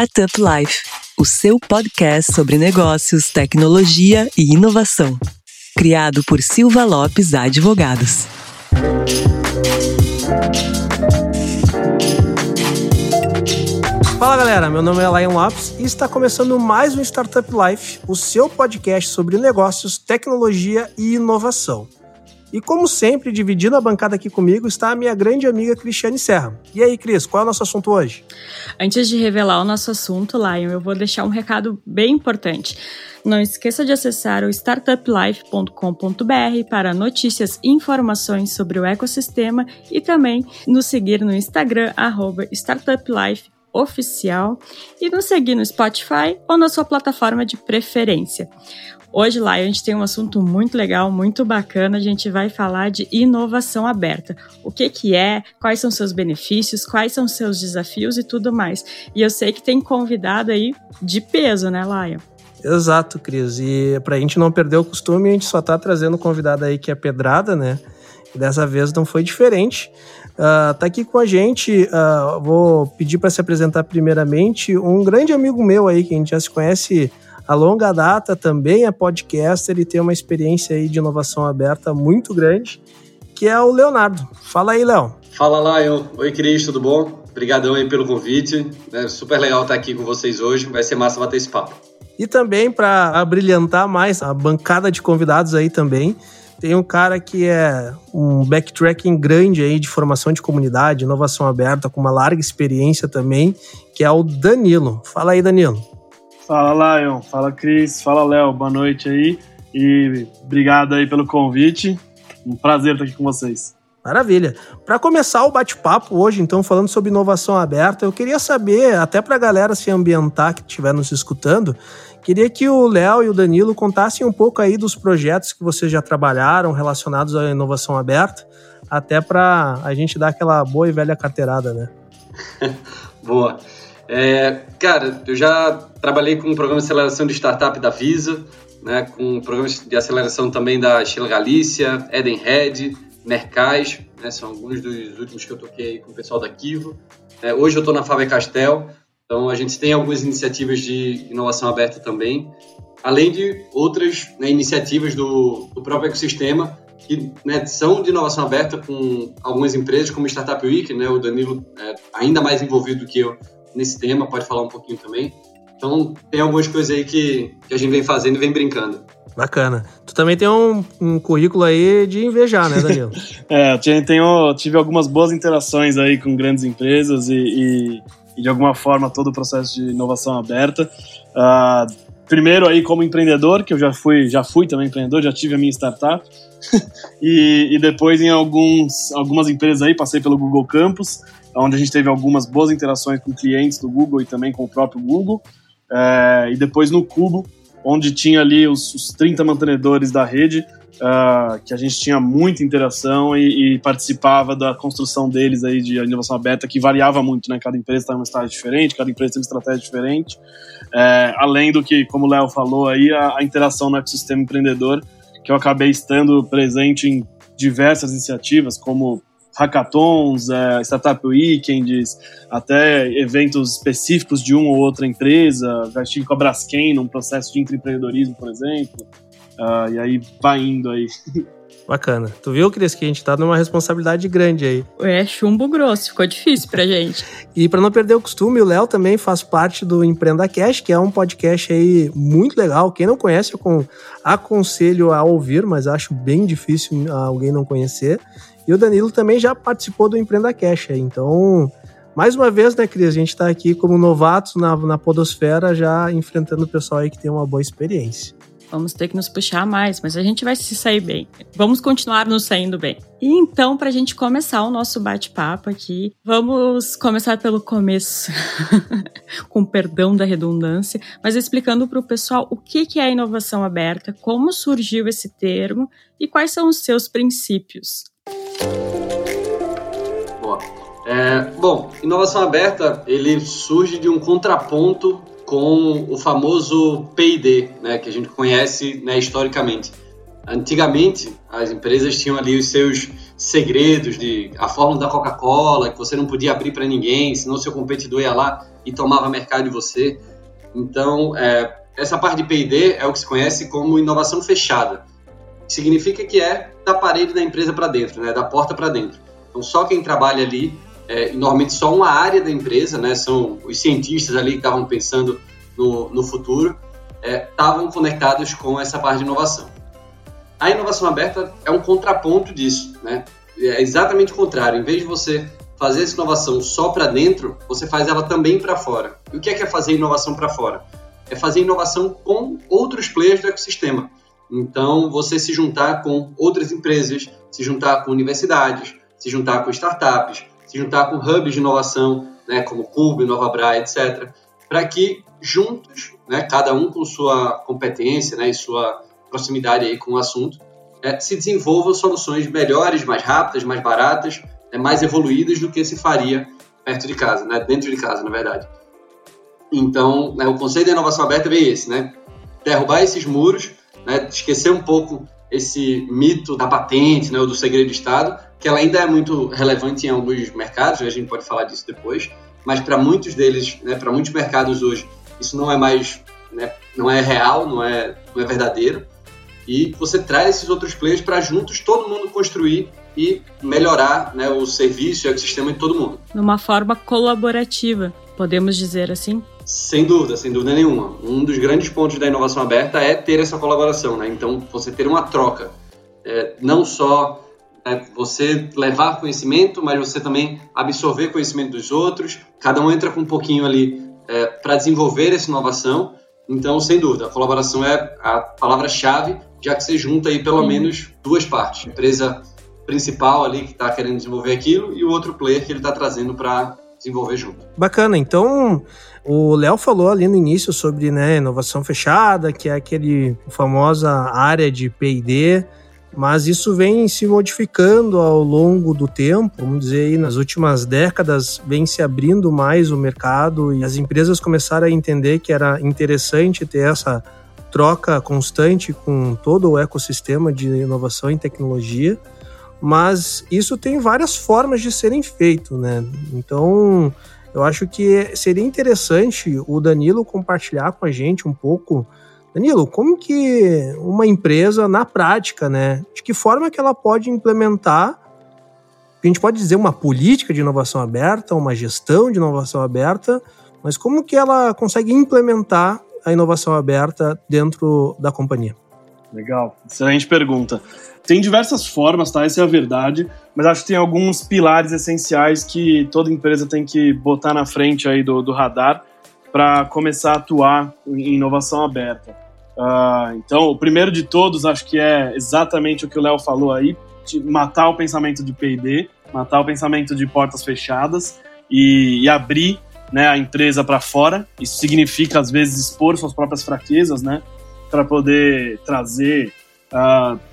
Startup Life, o seu podcast sobre negócios, tecnologia e inovação. Criado por Silva Lopes Advogados. Fala galera, meu nome é Lion Lopes e está começando mais um Startup Life, o seu podcast sobre negócios, tecnologia e inovação. E como sempre, dividindo a bancada aqui comigo está a minha grande amiga Cristiane Serra. E aí, Cris, qual é o nosso assunto hoje? Antes de revelar o nosso assunto, Lion, eu vou deixar um recado bem importante. Não esqueça de acessar o startuplife.com.br para notícias e informações sobre o ecossistema e também nos seguir no Instagram, startuplife oficial e nos seguir no Spotify ou na sua plataforma de preferência. Hoje lá a gente tem um assunto muito legal, muito bacana. A gente vai falar de inovação aberta. O que que é? Quais são seus benefícios? Quais são seus desafios e tudo mais. E eu sei que tem convidado aí de peso, né, Lion? Exato, Cris. E para a gente não perder o costume, a gente só está trazendo convidado aí que é pedrada, né? E dessa vez não foi diferente. Uh, tá aqui com a gente, uh, vou pedir para se apresentar primeiramente, um grande amigo meu aí, que a gente já se conhece a longa data, também é podcaster e tem uma experiência aí de inovação aberta muito grande, que é o Leonardo. Fala aí, Léo. Fala, lá, eu. Oi, Cris, tudo bom? Obrigadão aí pelo convite. É super legal estar aqui com vocês hoje. Vai ser massa bater esse papo. E também para abrilhantar mais a bancada de convidados aí também, tem um cara que é um backtracking grande aí de formação de comunidade, inovação aberta, com uma larga experiência também, que é o Danilo. Fala aí, Danilo. Fala, Lion. Fala, Cris. Fala, Léo. Boa noite aí. E obrigado aí pelo convite. Um prazer estar aqui com vocês. Maravilha. Para começar o bate-papo hoje, então, falando sobre inovação aberta, eu queria saber, até para a galera se ambientar que estiver nos escutando, queria que o Léo e o Danilo contassem um pouco aí dos projetos que vocês já trabalharam relacionados à inovação aberta, até para a gente dar aquela boa e velha carteirada, né? boa. É, cara, eu já trabalhei com o programa de aceleração de startup da Visa, né, com programas de aceleração também da Sheila Galícia, Edenred, Mercais, né, são alguns dos últimos que eu toquei com o pessoal da Kivo. É, hoje eu estou na Faber Castel, então a gente tem algumas iniciativas de inovação aberta também, além de outras né, iniciativas do, do, próprio ecossistema que né, são de inovação aberta com algumas empresas, como Startup Week, né, o Danilo é ainda mais envolvido do que eu nesse tema, pode falar um pouquinho também. Então, tem algumas coisas aí que, que a gente vem fazendo e vem brincando. Bacana. Tu também tem um, um currículo aí de invejar, né, Danilo? é, eu tenho, tive algumas boas interações aí com grandes empresas e, e, e de alguma forma todo o processo de inovação aberta. Uh, primeiro aí como empreendedor, que eu já fui, já fui também empreendedor, já tive a minha startup. e, e depois em alguns, algumas empresas aí, passei pelo Google Campus, onde a gente teve algumas boas interações com clientes do Google e também com o próprio Google. É, e depois no Cubo, onde tinha ali os, os 30 mantenedores da rede, uh, que a gente tinha muita interação e, e, participava da construção deles aí de inovação aberta, que variava muito, né? Cada empresa estava em um estágio diferente, cada empresa tem uma estratégia diferente. É, além do que, como o Léo falou aí, a, a interação no ecossistema empreendedor, que eu acabei estando presente em diversas iniciativas, como hackathons, é, startup weekends, até eventos específicos de uma ou outra empresa. Já estive com a Braskem num processo de empreendedorismo, por exemplo. Uh, e aí vai indo aí. Bacana. Tu viu, Cris, que a gente tá numa responsabilidade grande aí. É chumbo grosso, ficou difícil pra gente. e para não perder o costume, o Léo também faz parte do Empreenda Cash, que é um podcast aí muito legal. Quem não conhece, eu aconselho a ouvir, mas acho bem difícil alguém não conhecer. E o Danilo também já participou do Empreenda Cash. Então, mais uma vez, né, Cris? A gente está aqui como novatos na, na Podosfera, já enfrentando o pessoal aí que tem uma boa experiência. Vamos ter que nos puxar mais, mas a gente vai se sair bem. Vamos continuar nos saindo bem. E então, para a gente começar o nosso bate-papo aqui, vamos começar pelo começo, com perdão da redundância, mas explicando para o pessoal o que é a inovação aberta, como surgiu esse termo e quais são os seus princípios. Boa. É, bom, inovação aberta ele surge de um contraponto com o famoso P&D, né, que a gente conhece né, historicamente. Antigamente, as empresas tinham ali os seus segredos de a fórmula da Coca-Cola que você não podia abrir para ninguém, senão seu competidor ia lá e tomava mercado de você. Então, é, essa parte de P&D é o que se conhece como inovação fechada. Significa que é da parede da empresa para dentro, né, da porta para dentro. Então, só quem trabalha ali, é, normalmente só uma área da empresa, né, são os cientistas ali que estavam pensando no, no futuro, estavam é, conectados com essa parte de inovação. A inovação aberta é um contraponto disso, né? É exatamente o contrário. Em vez de você fazer essa inovação só para dentro, você faz ela também para fora. E o que é, que é fazer inovação para fora? É fazer inovação com outros players do ecossistema. Então, você se juntar com outras empresas, se juntar com universidades, se juntar com startups, se juntar com hubs de inovação, né, como Cube, Bra, etc., para que juntos, né, cada um com sua competência né, e sua proximidade aí com o assunto, é, se desenvolvam soluções melhores, mais rápidas, mais baratas, é, mais evoluídas do que se faria perto de casa, né, dentro de casa, na verdade. Então, né, o conceito da inovação aberta é bem esse, né? Derrubar esses muros, né, esquecer um pouco esse mito da patente, né, ou do segredo de Estado, que ela ainda é muito relevante em alguns mercados, a gente pode falar disso depois, mas para muitos deles, né, para muitos mercados hoje, isso não é mais, né, não é real, não é, não é verdadeiro. E você traz esses outros players para juntos todo mundo construir e melhorar né, o serviço e o ecossistema de todo mundo. Numa forma colaborativa, podemos dizer assim? Sem dúvida, sem dúvida nenhuma. Um dos grandes pontos da inovação aberta é ter essa colaboração, né? Então, você ter uma troca. É, não só é, você levar conhecimento, mas você também absorver conhecimento dos outros. Cada um entra com um pouquinho ali é, para desenvolver essa inovação. Então, sem dúvida, a colaboração é a palavra-chave, já que você junta aí pelo menos duas partes. A empresa principal ali que está querendo desenvolver aquilo e o outro player que ele está trazendo para desenvolver junto. Bacana. Então, o Léo falou ali no início sobre né, inovação fechada, que é aquele famosa área de P&D, mas isso vem se modificando ao longo do tempo, vamos dizer aí, nas últimas décadas vem se abrindo mais o mercado e as empresas começaram a entender que era interessante ter essa troca constante com todo o ecossistema de inovação e tecnologia, mas isso tem várias formas de serem feito, né? Então, eu acho que seria interessante o Danilo compartilhar com a gente um pouco Danilo, como que uma empresa, na prática, né, de que forma que ela pode implementar, a gente pode dizer uma política de inovação aberta, uma gestão de inovação aberta, mas como que ela consegue implementar a inovação aberta dentro da companhia? Legal, excelente pergunta. Tem diversas formas, tá? Essa é a verdade, mas acho que tem alguns pilares essenciais que toda empresa tem que botar na frente aí do, do radar para começar a atuar em inovação aberta. Uh, então, o primeiro de todos, acho que é exatamente o que o Léo falou aí, matar o pensamento de P&D, matar o pensamento de portas fechadas e, e abrir né, a empresa para fora. Isso significa, às vezes, expor suas próprias fraquezas, né, para poder trazer uh,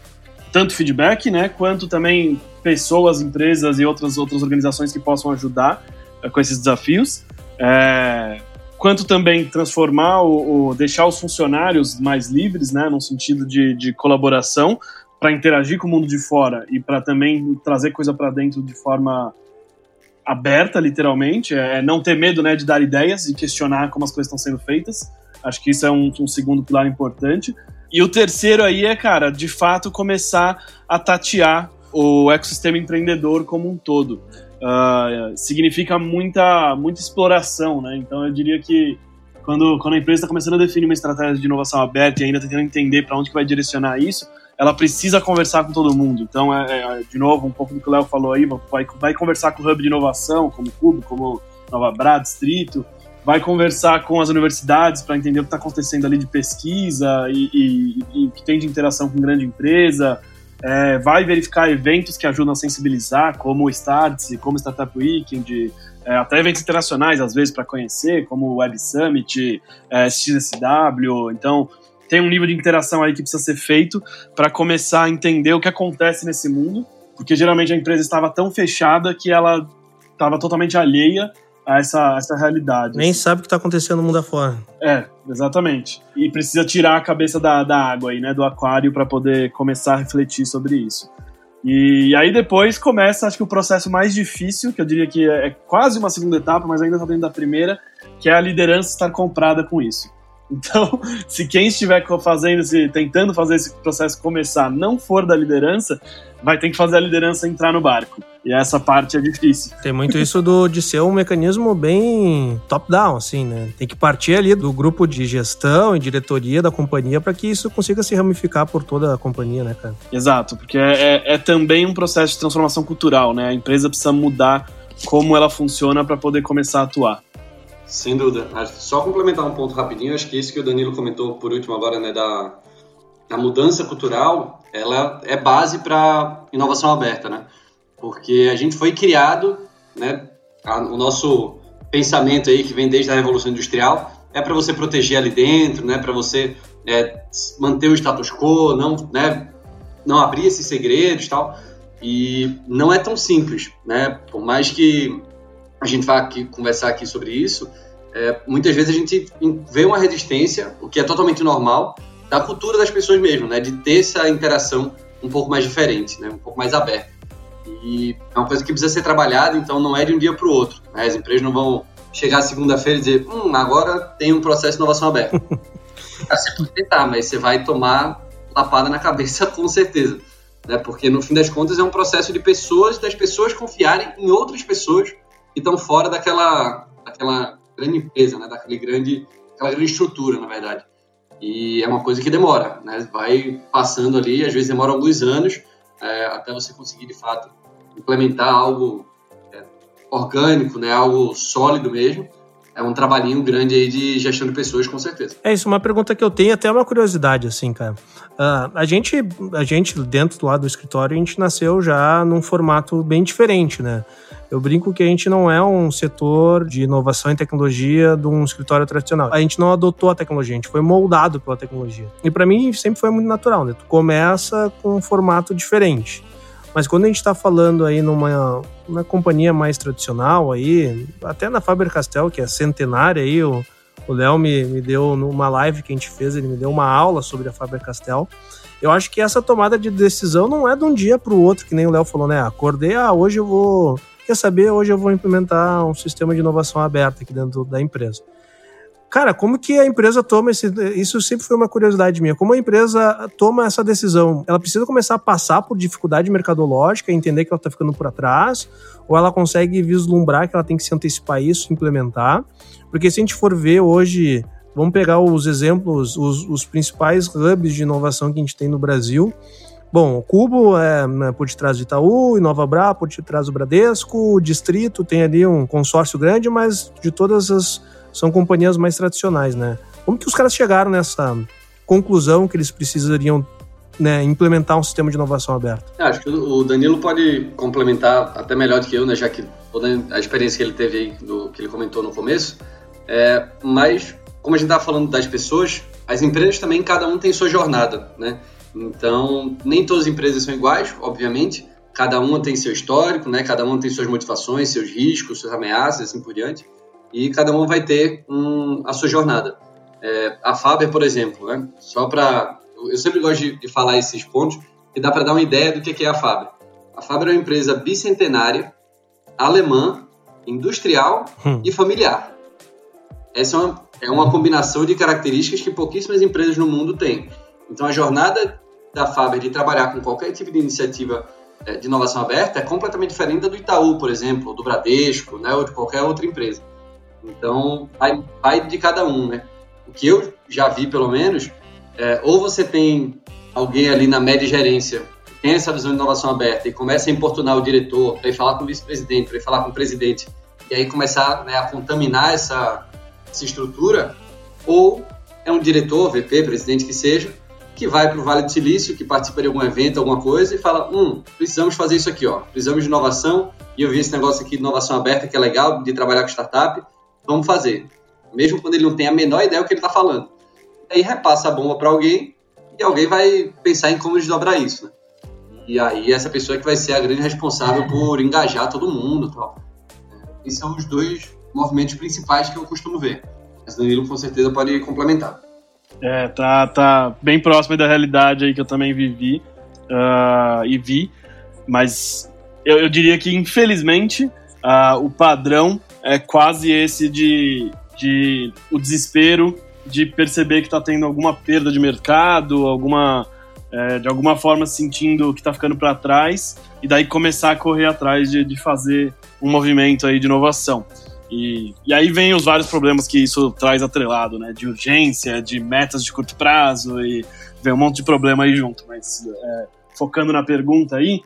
tanto feedback, né, quanto também pessoas, empresas e outras, outras organizações que possam ajudar uh, com esses desafios. É, quanto também transformar o, o, deixar os funcionários mais livres, né, no sentido de, de colaboração, para interagir com o mundo de fora e para também trazer coisa para dentro de forma aberta, literalmente, é não ter medo, né, de dar ideias e questionar como as coisas estão sendo feitas. Acho que isso é um, um segundo pilar importante. E o terceiro aí é, cara, de fato começar a tatear o ecossistema empreendedor como um todo uh, significa muita, muita exploração, né? Então eu diria que quando, quando a empresa está começando a definir uma estratégia de inovação aberta e ainda tentando entender para onde que vai direcionar isso, ela precisa conversar com todo mundo. Então, é, é, de novo, um pouco do que o Léo falou aí, vai, vai conversar com o Hub de Inovação, como Cubo, como Nova Bra, Distrito, vai conversar com as universidades para entender o que está acontecendo ali de pesquisa e, e, que tem de interação com grande empresa, é, vai verificar eventos que ajudam a sensibilizar, como o Starts, como o Startup Weekend, é, até eventos internacionais, às vezes, para conhecer, como o Web Summit, é, XSW. Então, tem um nível de interação aí que precisa ser feito para começar a entender o que acontece nesse mundo, porque geralmente a empresa estava tão fechada que ela estava totalmente alheia a essa, essa realidade. Nem assim. sabe o que está acontecendo no mundo afora. É, exatamente. E precisa tirar a cabeça da, da água aí, né, do aquário, para poder começar a refletir sobre isso. E aí depois começa, acho que o processo mais difícil, que eu diria que é quase uma segunda etapa, mas ainda está dentro da primeira, que é a liderança estar comprada com isso. Então, se quem estiver fazendo, se, tentando fazer esse processo começar não for da liderança, vai ter que fazer a liderança entrar no barco. E essa parte é difícil. Tem muito isso do, de ser um mecanismo bem top-down, assim, né? Tem que partir ali do grupo de gestão e diretoria da companhia para que isso consiga se ramificar por toda a companhia, né, cara? Exato, porque é, é, é também um processo de transformação cultural, né? A empresa precisa mudar como ela funciona para poder começar a atuar. Sem dúvida. Só complementar um ponto rapidinho, acho que isso que o Danilo comentou por último agora, né, da, da mudança cultural, ela é base para inovação aberta, né? Porque a gente foi criado, né? A, o nosso pensamento aí que vem desde a Revolução Industrial é para você proteger ali dentro, né? Para você é, manter o status quo, não, né? Não abrir esses segredos, tal. E não é tão simples, né? Por mais que a gente vá aqui conversar aqui sobre isso, é, muitas vezes a gente vê uma resistência, o que é totalmente normal, da cultura das pessoas mesmo, né? De ter essa interação um pouco mais diferente, né? Um pouco mais aberta. E é uma coisa que precisa ser trabalhada, então não é de um dia para o outro. Né? As empresas não vão chegar segunda-feira e dizer, hum, agora tem um processo de inovação aberta. você pode tentar, mas você vai tomar lapada na cabeça com certeza. Né? Porque no fim das contas é um processo de pessoas, das pessoas confiarem em outras pessoas que estão fora daquela, daquela grande empresa, né? daquela grande, aquela grande estrutura, na verdade. E é uma coisa que demora, né? Vai passando ali, às vezes demora alguns anos é, até você conseguir de fato implementar algo é, orgânico, né? Algo sólido mesmo. É um trabalhinho grande aí de gestão de pessoas, com certeza. É isso, uma pergunta que eu tenho, até uma curiosidade, assim, cara. Uh, a, gente, a gente, dentro lá do escritório, a gente nasceu já num formato bem diferente, né? Eu brinco que a gente não é um setor de inovação e tecnologia de um escritório tradicional. A gente não adotou a tecnologia, a gente foi moldado pela tecnologia. E para mim sempre foi muito natural, né? Tu começa com um formato diferente. Mas quando a gente está falando aí numa, numa companhia mais tradicional aí, até na Faber-Castell, que é centenária aí, o Léo me, me deu numa live que a gente fez, ele me deu uma aula sobre a Faber-Castell. Eu acho que essa tomada de decisão não é de um dia para o outro, que nem o Léo falou, né? Acordei, ah, hoje eu vou quer saber, hoje eu vou implementar um sistema de inovação aberta aqui dentro da empresa. Cara, como que a empresa toma esse. Isso sempre foi uma curiosidade minha. Como a empresa toma essa decisão? Ela precisa começar a passar por dificuldade mercadológica, entender que ela está ficando por trás, ou ela consegue vislumbrar que ela tem que se antecipar isso, implementar? Porque se a gente for ver hoje, vamos pegar os exemplos, os, os principais hubs de inovação que a gente tem no Brasil. Bom, o Cubo é né, por detrás de Itaú, Inova Bra por detrás do Bradesco, o Distrito tem ali um consórcio grande, mas de todas as são companhias mais tradicionais, né? Como que os caras chegaram nessa conclusão que eles precisariam né, implementar um sistema de inovação aberto? É, acho que o Danilo pode complementar até melhor do que eu, né, já que toda a experiência que ele teve aí, do, que ele comentou no começo. É, mas, como a gente estava falando das pessoas, as empresas também, cada um tem sua jornada, né? Então, nem todas as empresas são iguais, obviamente. Cada uma tem seu histórico, né? Cada uma tem suas motivações, seus riscos, suas ameaças, assim por diante. E cada uma vai ter um, a sua jornada. É, a Faber, por exemplo, né? Só para eu sempre gosto de, de, falar esses pontos que dá para dar uma ideia do que é a Faber. A Faber é uma empresa bicentenária, alemã, industrial hum. e familiar. Essa é uma, é uma combinação de características que pouquíssimas empresas no mundo têm. Então, a jornada da Faber de trabalhar com qualquer tipo de iniciativa é, de inovação aberta é completamente diferente da do Itaú, por exemplo, ou do Bradesco, né, ou de qualquer outra empresa. Então, vai, vai de cada um, né? O que eu já vi, pelo menos, é, ou você tem alguém ali na média gerência que tem essa visão de inovação aberta e começa a importunar o diretor para ir falar com o vice-presidente, para ir falar com o presidente, e aí começar né, a contaminar essa, essa estrutura, ou é um diretor, VP, presidente que seja, que vai para o Vale do Silício, que participa de algum evento, alguma coisa, e fala: hum, precisamos fazer isso aqui, ó. Precisamos de inovação, e eu vi esse negócio aqui de inovação aberta, que é legal, de trabalhar com startup, vamos fazer. Mesmo quando ele não tem a menor ideia do que ele está falando. Aí repassa a bomba para alguém, e alguém vai pensar em como desdobrar isso, né? E aí essa pessoa é que vai ser a grande responsável por engajar todo mundo tal. Esses são os dois movimentos principais que eu costumo ver. Mas Danilo com certeza pode complementar. É, tá, tá bem próximo da realidade aí que eu também vivi uh, e vi. Mas eu, eu diria que, infelizmente, uh, o padrão é quase esse de, de o desespero de perceber que está tendo alguma perda de mercado, alguma é, de alguma forma sentindo que está ficando para trás e daí começar a correr atrás de, de fazer um movimento aí de inovação. E, e aí vem os vários problemas que isso traz atrelado, né? De urgência, de metas de curto prazo e vem um monte de problema aí junto. Mas é, focando na pergunta aí,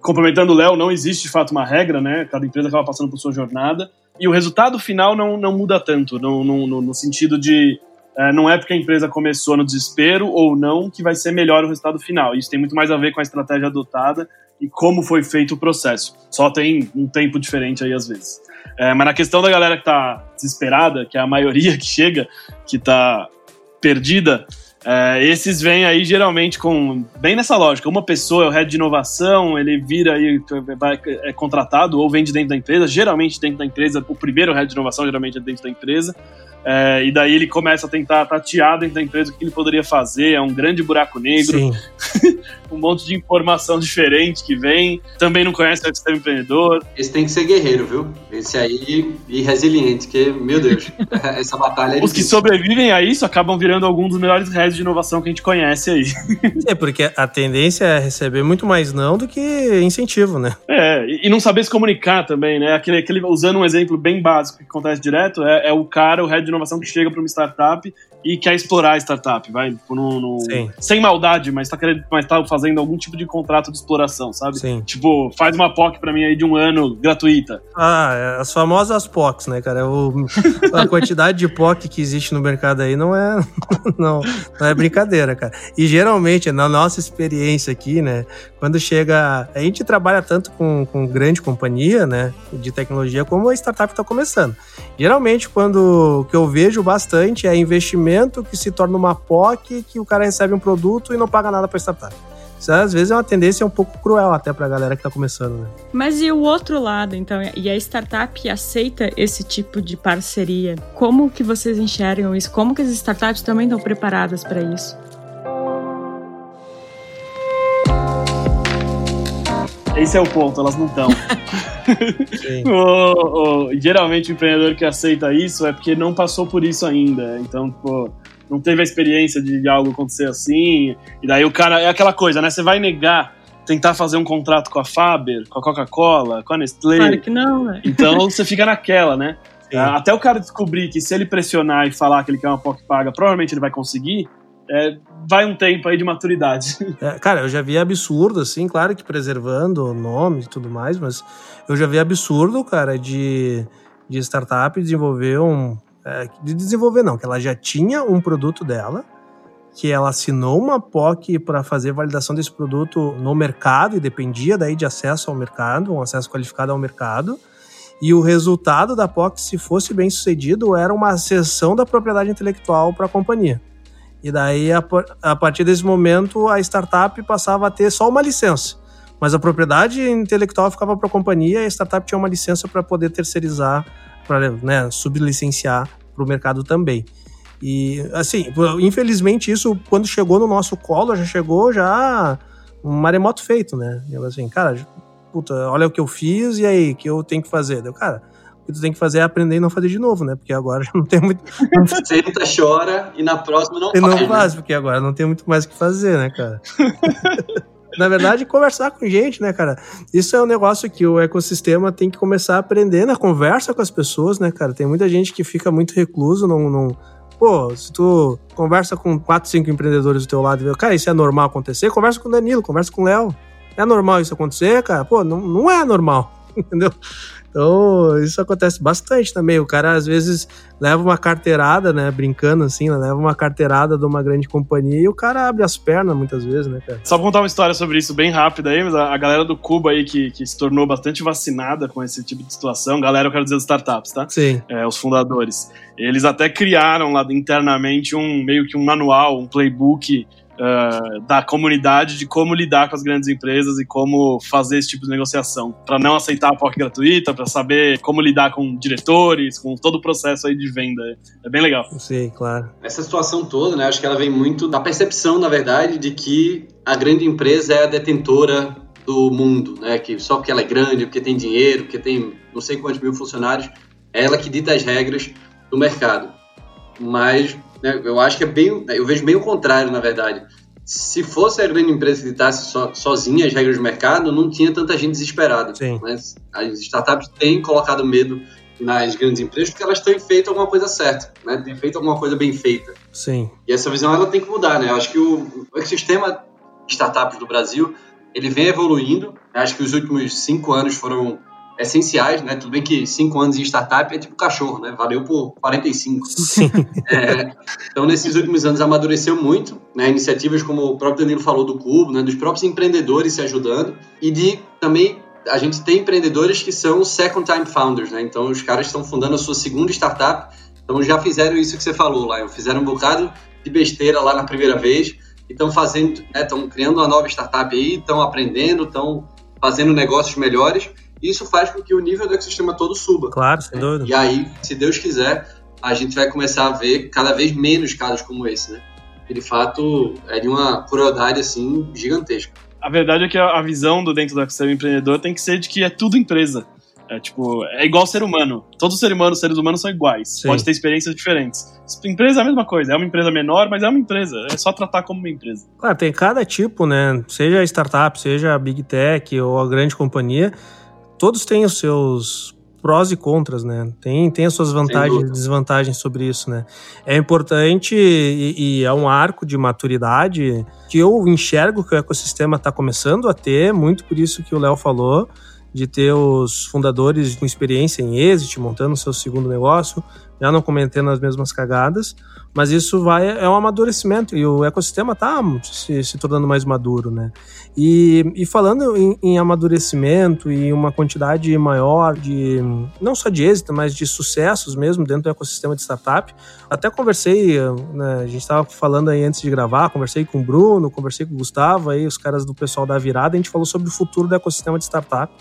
complementando o Léo, não existe de fato uma regra, né? Cada empresa acaba passando por sua jornada e o resultado final não, não muda tanto, no, no, no sentido de é, não é porque a empresa começou no desespero ou não que vai ser melhor o resultado final. Isso tem muito mais a ver com a estratégia adotada e como foi feito o processo. Só tem um tempo diferente aí às vezes. É, mas na questão da galera que está desesperada, que é a maioria que chega, que está perdida, é, esses vêm aí geralmente com bem nessa lógica. Uma pessoa é o head de inovação, ele vira aí, é contratado ou vem de dentro da empresa. Geralmente dentro da empresa, o primeiro head de inovação geralmente é dentro da empresa. É, e daí ele começa a tentar tatear dentro da empresa o que ele poderia fazer. É um grande buraco negro. um monte de informação diferente que vem. Também não conhece o sistema empreendedor. Esse tem que ser guerreiro, viu? Esse aí e resiliente, que, meu Deus, essa batalha é Os que sobrevivem a isso acabam virando alguns dos melhores heads de inovação que a gente conhece aí. É, porque a tendência é receber muito mais não do que incentivo, né? É, e não saber se comunicar também, né? Aquele, aquele, usando um exemplo bem básico que acontece direto, é, é o cara, o head inovação que chega para uma startup e quer explorar a startup, vai tipo, no, no sem maldade, mas tá querendo, mas tá fazendo algum tipo de contrato de exploração, sabe? Sim. Tipo, faz uma POC para mim aí de um ano gratuita. Ah, é as famosas POCs, né, cara? O, a quantidade de POC que existe no mercado aí não é não, não é brincadeira, cara. E geralmente na nossa experiência aqui, né, quando chega, a gente trabalha tanto com, com grande companhia, né, de tecnologia como a startup está começando. Geralmente quando o que eu vejo bastante é investimento que se torna uma POC, que o cara recebe um produto e não paga nada para startup. Isso às vezes é uma tendência um pouco cruel até para a galera que está começando, né? Mas e o outro lado, então? E a startup aceita esse tipo de parceria? Como que vocês enxergam isso? Como que as startups também estão preparadas para isso? Esse é o ponto, elas não estão. o, o, geralmente o empreendedor que aceita isso é porque não passou por isso ainda. Então, pô, não teve a experiência de, de algo acontecer assim. E daí o cara. É aquela coisa, né? Você vai negar tentar fazer um contrato com a Faber, com a Coca-Cola, com a Nestlé. Claro que não, né? Então você fica naquela, né? Sim. Até o cara descobrir que se ele pressionar e falar que ele quer uma POC paga, provavelmente ele vai conseguir é, vai um tempo aí de maturidade. É, cara, eu já vi absurdo, assim, claro que preservando o nome e tudo mais, mas eu já vi absurdo, cara, de, de startup desenvolver um. É, de desenvolver, não, que ela já tinha um produto dela, que ela assinou uma POC para fazer validação desse produto no mercado e dependia daí de acesso ao mercado, um acesso qualificado ao mercado. E o resultado da POC, se fosse bem sucedido, era uma cessão da propriedade intelectual para a companhia. E daí, a, a partir desse momento, a startup passava a ter só uma licença. Mas a propriedade intelectual ficava para a companhia e a startup tinha uma licença para poder terceirizar, para né, sublicenciar para o mercado também. E, assim, infelizmente, isso, quando chegou no nosso colo, já chegou já um maremoto feito, né? Eu, assim, cara, puta, olha o que eu fiz e aí, o que eu tenho que fazer? Deu, cara, o que tu tem que fazer é aprender e não fazer de novo, né? Porque agora já não tem muito. Senta, chora e na próxima não e faz. não faz, né? porque agora não tem muito mais o que fazer, né, cara? na verdade, conversar com gente, né, cara? Isso é um negócio que o ecossistema tem que começar a aprender na conversa com as pessoas, né, cara? Tem muita gente que fica muito recluso, não. não... Pô, se tu conversa com quatro, cinco empreendedores do teu lado e vê, cara, isso é normal acontecer, conversa com o Danilo, conversa com o Léo. É normal isso acontecer, cara? Pô, não, não é normal, entendeu? Então, isso acontece bastante também. O cara, às vezes, leva uma carteirada, né? Brincando assim, né? leva uma carteirada de uma grande companhia e o cara abre as pernas muitas vezes, né, cara? Só pra contar uma história sobre isso bem rápida aí, mas a, galera do Cuba aí que, que se tornou bastante vacinada com esse tipo de situação, galera, eu quero dizer, startups, tá? Sim. É, os fundadores. Eles até criaram lá internamente um meio que um manual, um playbook uh, da comunidade de como lidar com as grandes empresas e como fazer esse tipo de negociação. Para não aceitar a POC gratuita, para saber como lidar com diretores, com todo o processo aí de venda. É bem legal. Sim, claro. Essa situação toda, né, acho que ela vem muito da percepção, na verdade, de que a grande empresa é a detentora do mundo, né? Que só porque ela é grande, porque tem dinheiro, porque tem não sei quantos mil funcionários, é ela que dita as regras do mercado. Mas né, eu acho que é bem, eu vejo bem o contrário, na verdade. Se fosse a grande empresa que ditasse so, sozinha as regras do mercado, não tinha tanta gente desesperada. Sim. Mas as startups têm colocado medo nas grandes empresas porque elas têm feito alguma coisa certa, né? Têm feito alguma coisa bem feita. Sim. E essa visão ela tem que mudar, né? Eu acho que o, o ecossistema de startups do Brasil ele vem evoluindo. Acho que os últimos cinco anos foram essenciais, né? Tudo bem que cinco anos em startup é tipo cachorro, né? Valeu por 45. Sim. É, então, nesses últimos anos amadureceu muito, né? Iniciativas como o próprio Danilo falou do Cubo, né? Dos próprios empreendedores se ajudando e de também a gente tem empreendedores que são second time founders, né? Então, os caras estão fundando a sua segunda startup, então já fizeram isso que você falou lá, fizeram um bocado de besteira lá na primeira vez, estão fazendo, estão né? criando uma nova startup aí, estão aprendendo, estão fazendo negócios melhores isso faz com que o nível do ecossistema todo suba. Claro, sem dúvida. E aí, se Deus quiser, a gente vai começar a ver cada vez menos casos como esse, né? Que de fato é de uma crueldade assim gigantesca. A verdade é que a visão do dentro do ecossistema empreendedor tem que ser de que é tudo empresa. É tipo, é igual ser humano. Todos os seres humanos, seres humanos são iguais. Sim. Pode ter experiências diferentes. Empresa é a mesma coisa. É uma empresa menor, mas é uma empresa. É só tratar como uma empresa. Claro, tem cada tipo, né? Seja startup, seja big tech ou a grande companhia todos têm os seus prós e contras, né? Tem, tem as suas vantagens e desvantagens sobre isso, né? É importante e, e, é um arco de maturidade que eu enxergo que o ecossistema está começando a ter, muito por isso que o Léo falou, de ter os fundadores com experiência em exit, montando seu segundo negócio, já não cometendo as mesmas cagadas, mas isso vai é um amadurecimento e o ecossistema está se, se, tornando mais maduro, né? E, e falando em, em, amadurecimento e uma quantidade maior de não só de êxito, mas de sucessos mesmo dentro do ecossistema de startup, até conversei, né, a gente estava falando aí antes de gravar, conversei com o Bruno, conversei com o Gustavo, aí os caras do pessoal da Virada, a gente falou sobre o futuro do ecossistema de startup.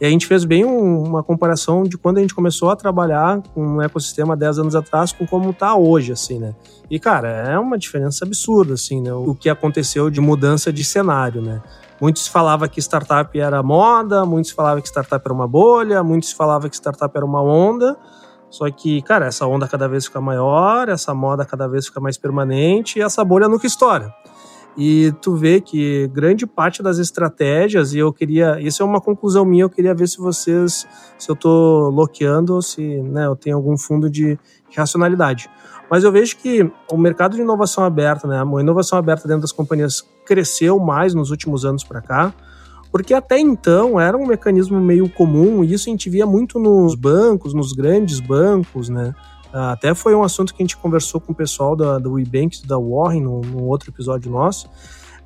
E a gente fez bem um, uma comparação de quando a gente começou a trabalhar com um ecossistema 10 anos atrás com como está hoje, assim, né? E, cara, é uma diferença absurda, assim, né? O que aconteceu de mudança de cenário, né? Muitos falavam que startup era moda, muitos falavam que startup era uma bolha, muitos falavam que startup era uma onda. Só que, cara, essa onda cada vez fica maior, essa moda cada vez fica mais permanente e essa bolha nunca estoura. E tu vê que grande parte das estratégias, e eu queria, isso é uma conclusão minha, eu queria ver se vocês, se eu tô loqueando ou se né, eu tenho algum fundo de racionalidade. Mas eu vejo que o mercado de inovação aberta, né, a inovação aberta dentro das companhias cresceu mais nos últimos anos para cá, porque até então era um mecanismo meio comum, e isso a gente via muito nos bancos, nos grandes bancos, né? Ah, até foi um assunto que a gente conversou com o pessoal da, do WeBank, da Warren, num, outro episódio nosso.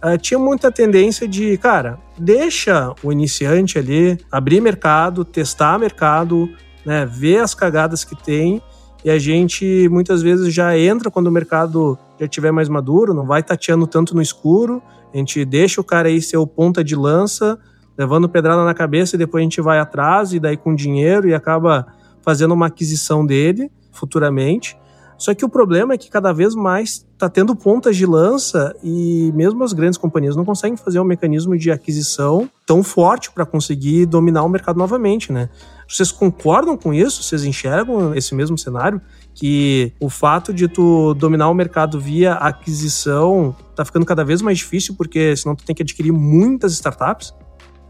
Uh, tinha muita tendência de, cara, deixa o iniciante ali abrir mercado, testar mercado, né, ver as cagadas que tem e a gente muitas vezes já entra quando o mercado já estiver mais maduro, não vai tateando tanto no escuro, a gente deixa o cara aí ser o ponta de lança, levando pedrada na cabeça e depois a gente vai atrás e daí com dinheiro e acaba fazendo uma aquisição dele futuramente. Só que o problema é que cada vez mais está tendo pontas de lança e mesmo as grandes companhias não conseguem fazer um mecanismo de aquisição tão forte para conseguir dominar o mercado novamente, né? Vocês concordam com isso? Vocês enxergam esse mesmo cenário? Que o fato de tu dominar o mercado via aquisição está ficando cada vez mais difícil, porque senão tu tem que adquirir muitas startups?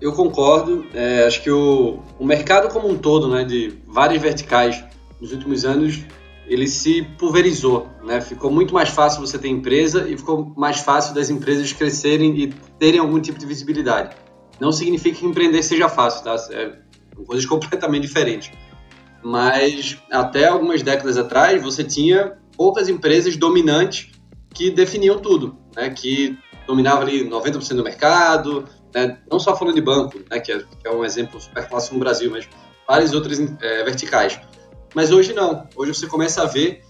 Eu concordo. É, acho que o, o mercado como um todo, né, de várias verticais, nos últimos anos ele se pulverizou, né? Ficou muito mais fácil você ter empresa e ficou mais fácil das empresas crescerem e terem algum tipo de visibilidade. Não significa que empreender seja fácil, tá? É coisas completamente diferentes. Mas até algumas décadas atrás você tinha poucas empresas dominantes que definiam tudo, né? Que dominavam ali 90% do mercado, né? Não só falando de banco, né? Que é, é um exemplo super clássico no Brasil, mas várias outras é, verticais mas hoje não. Hoje você começa a ver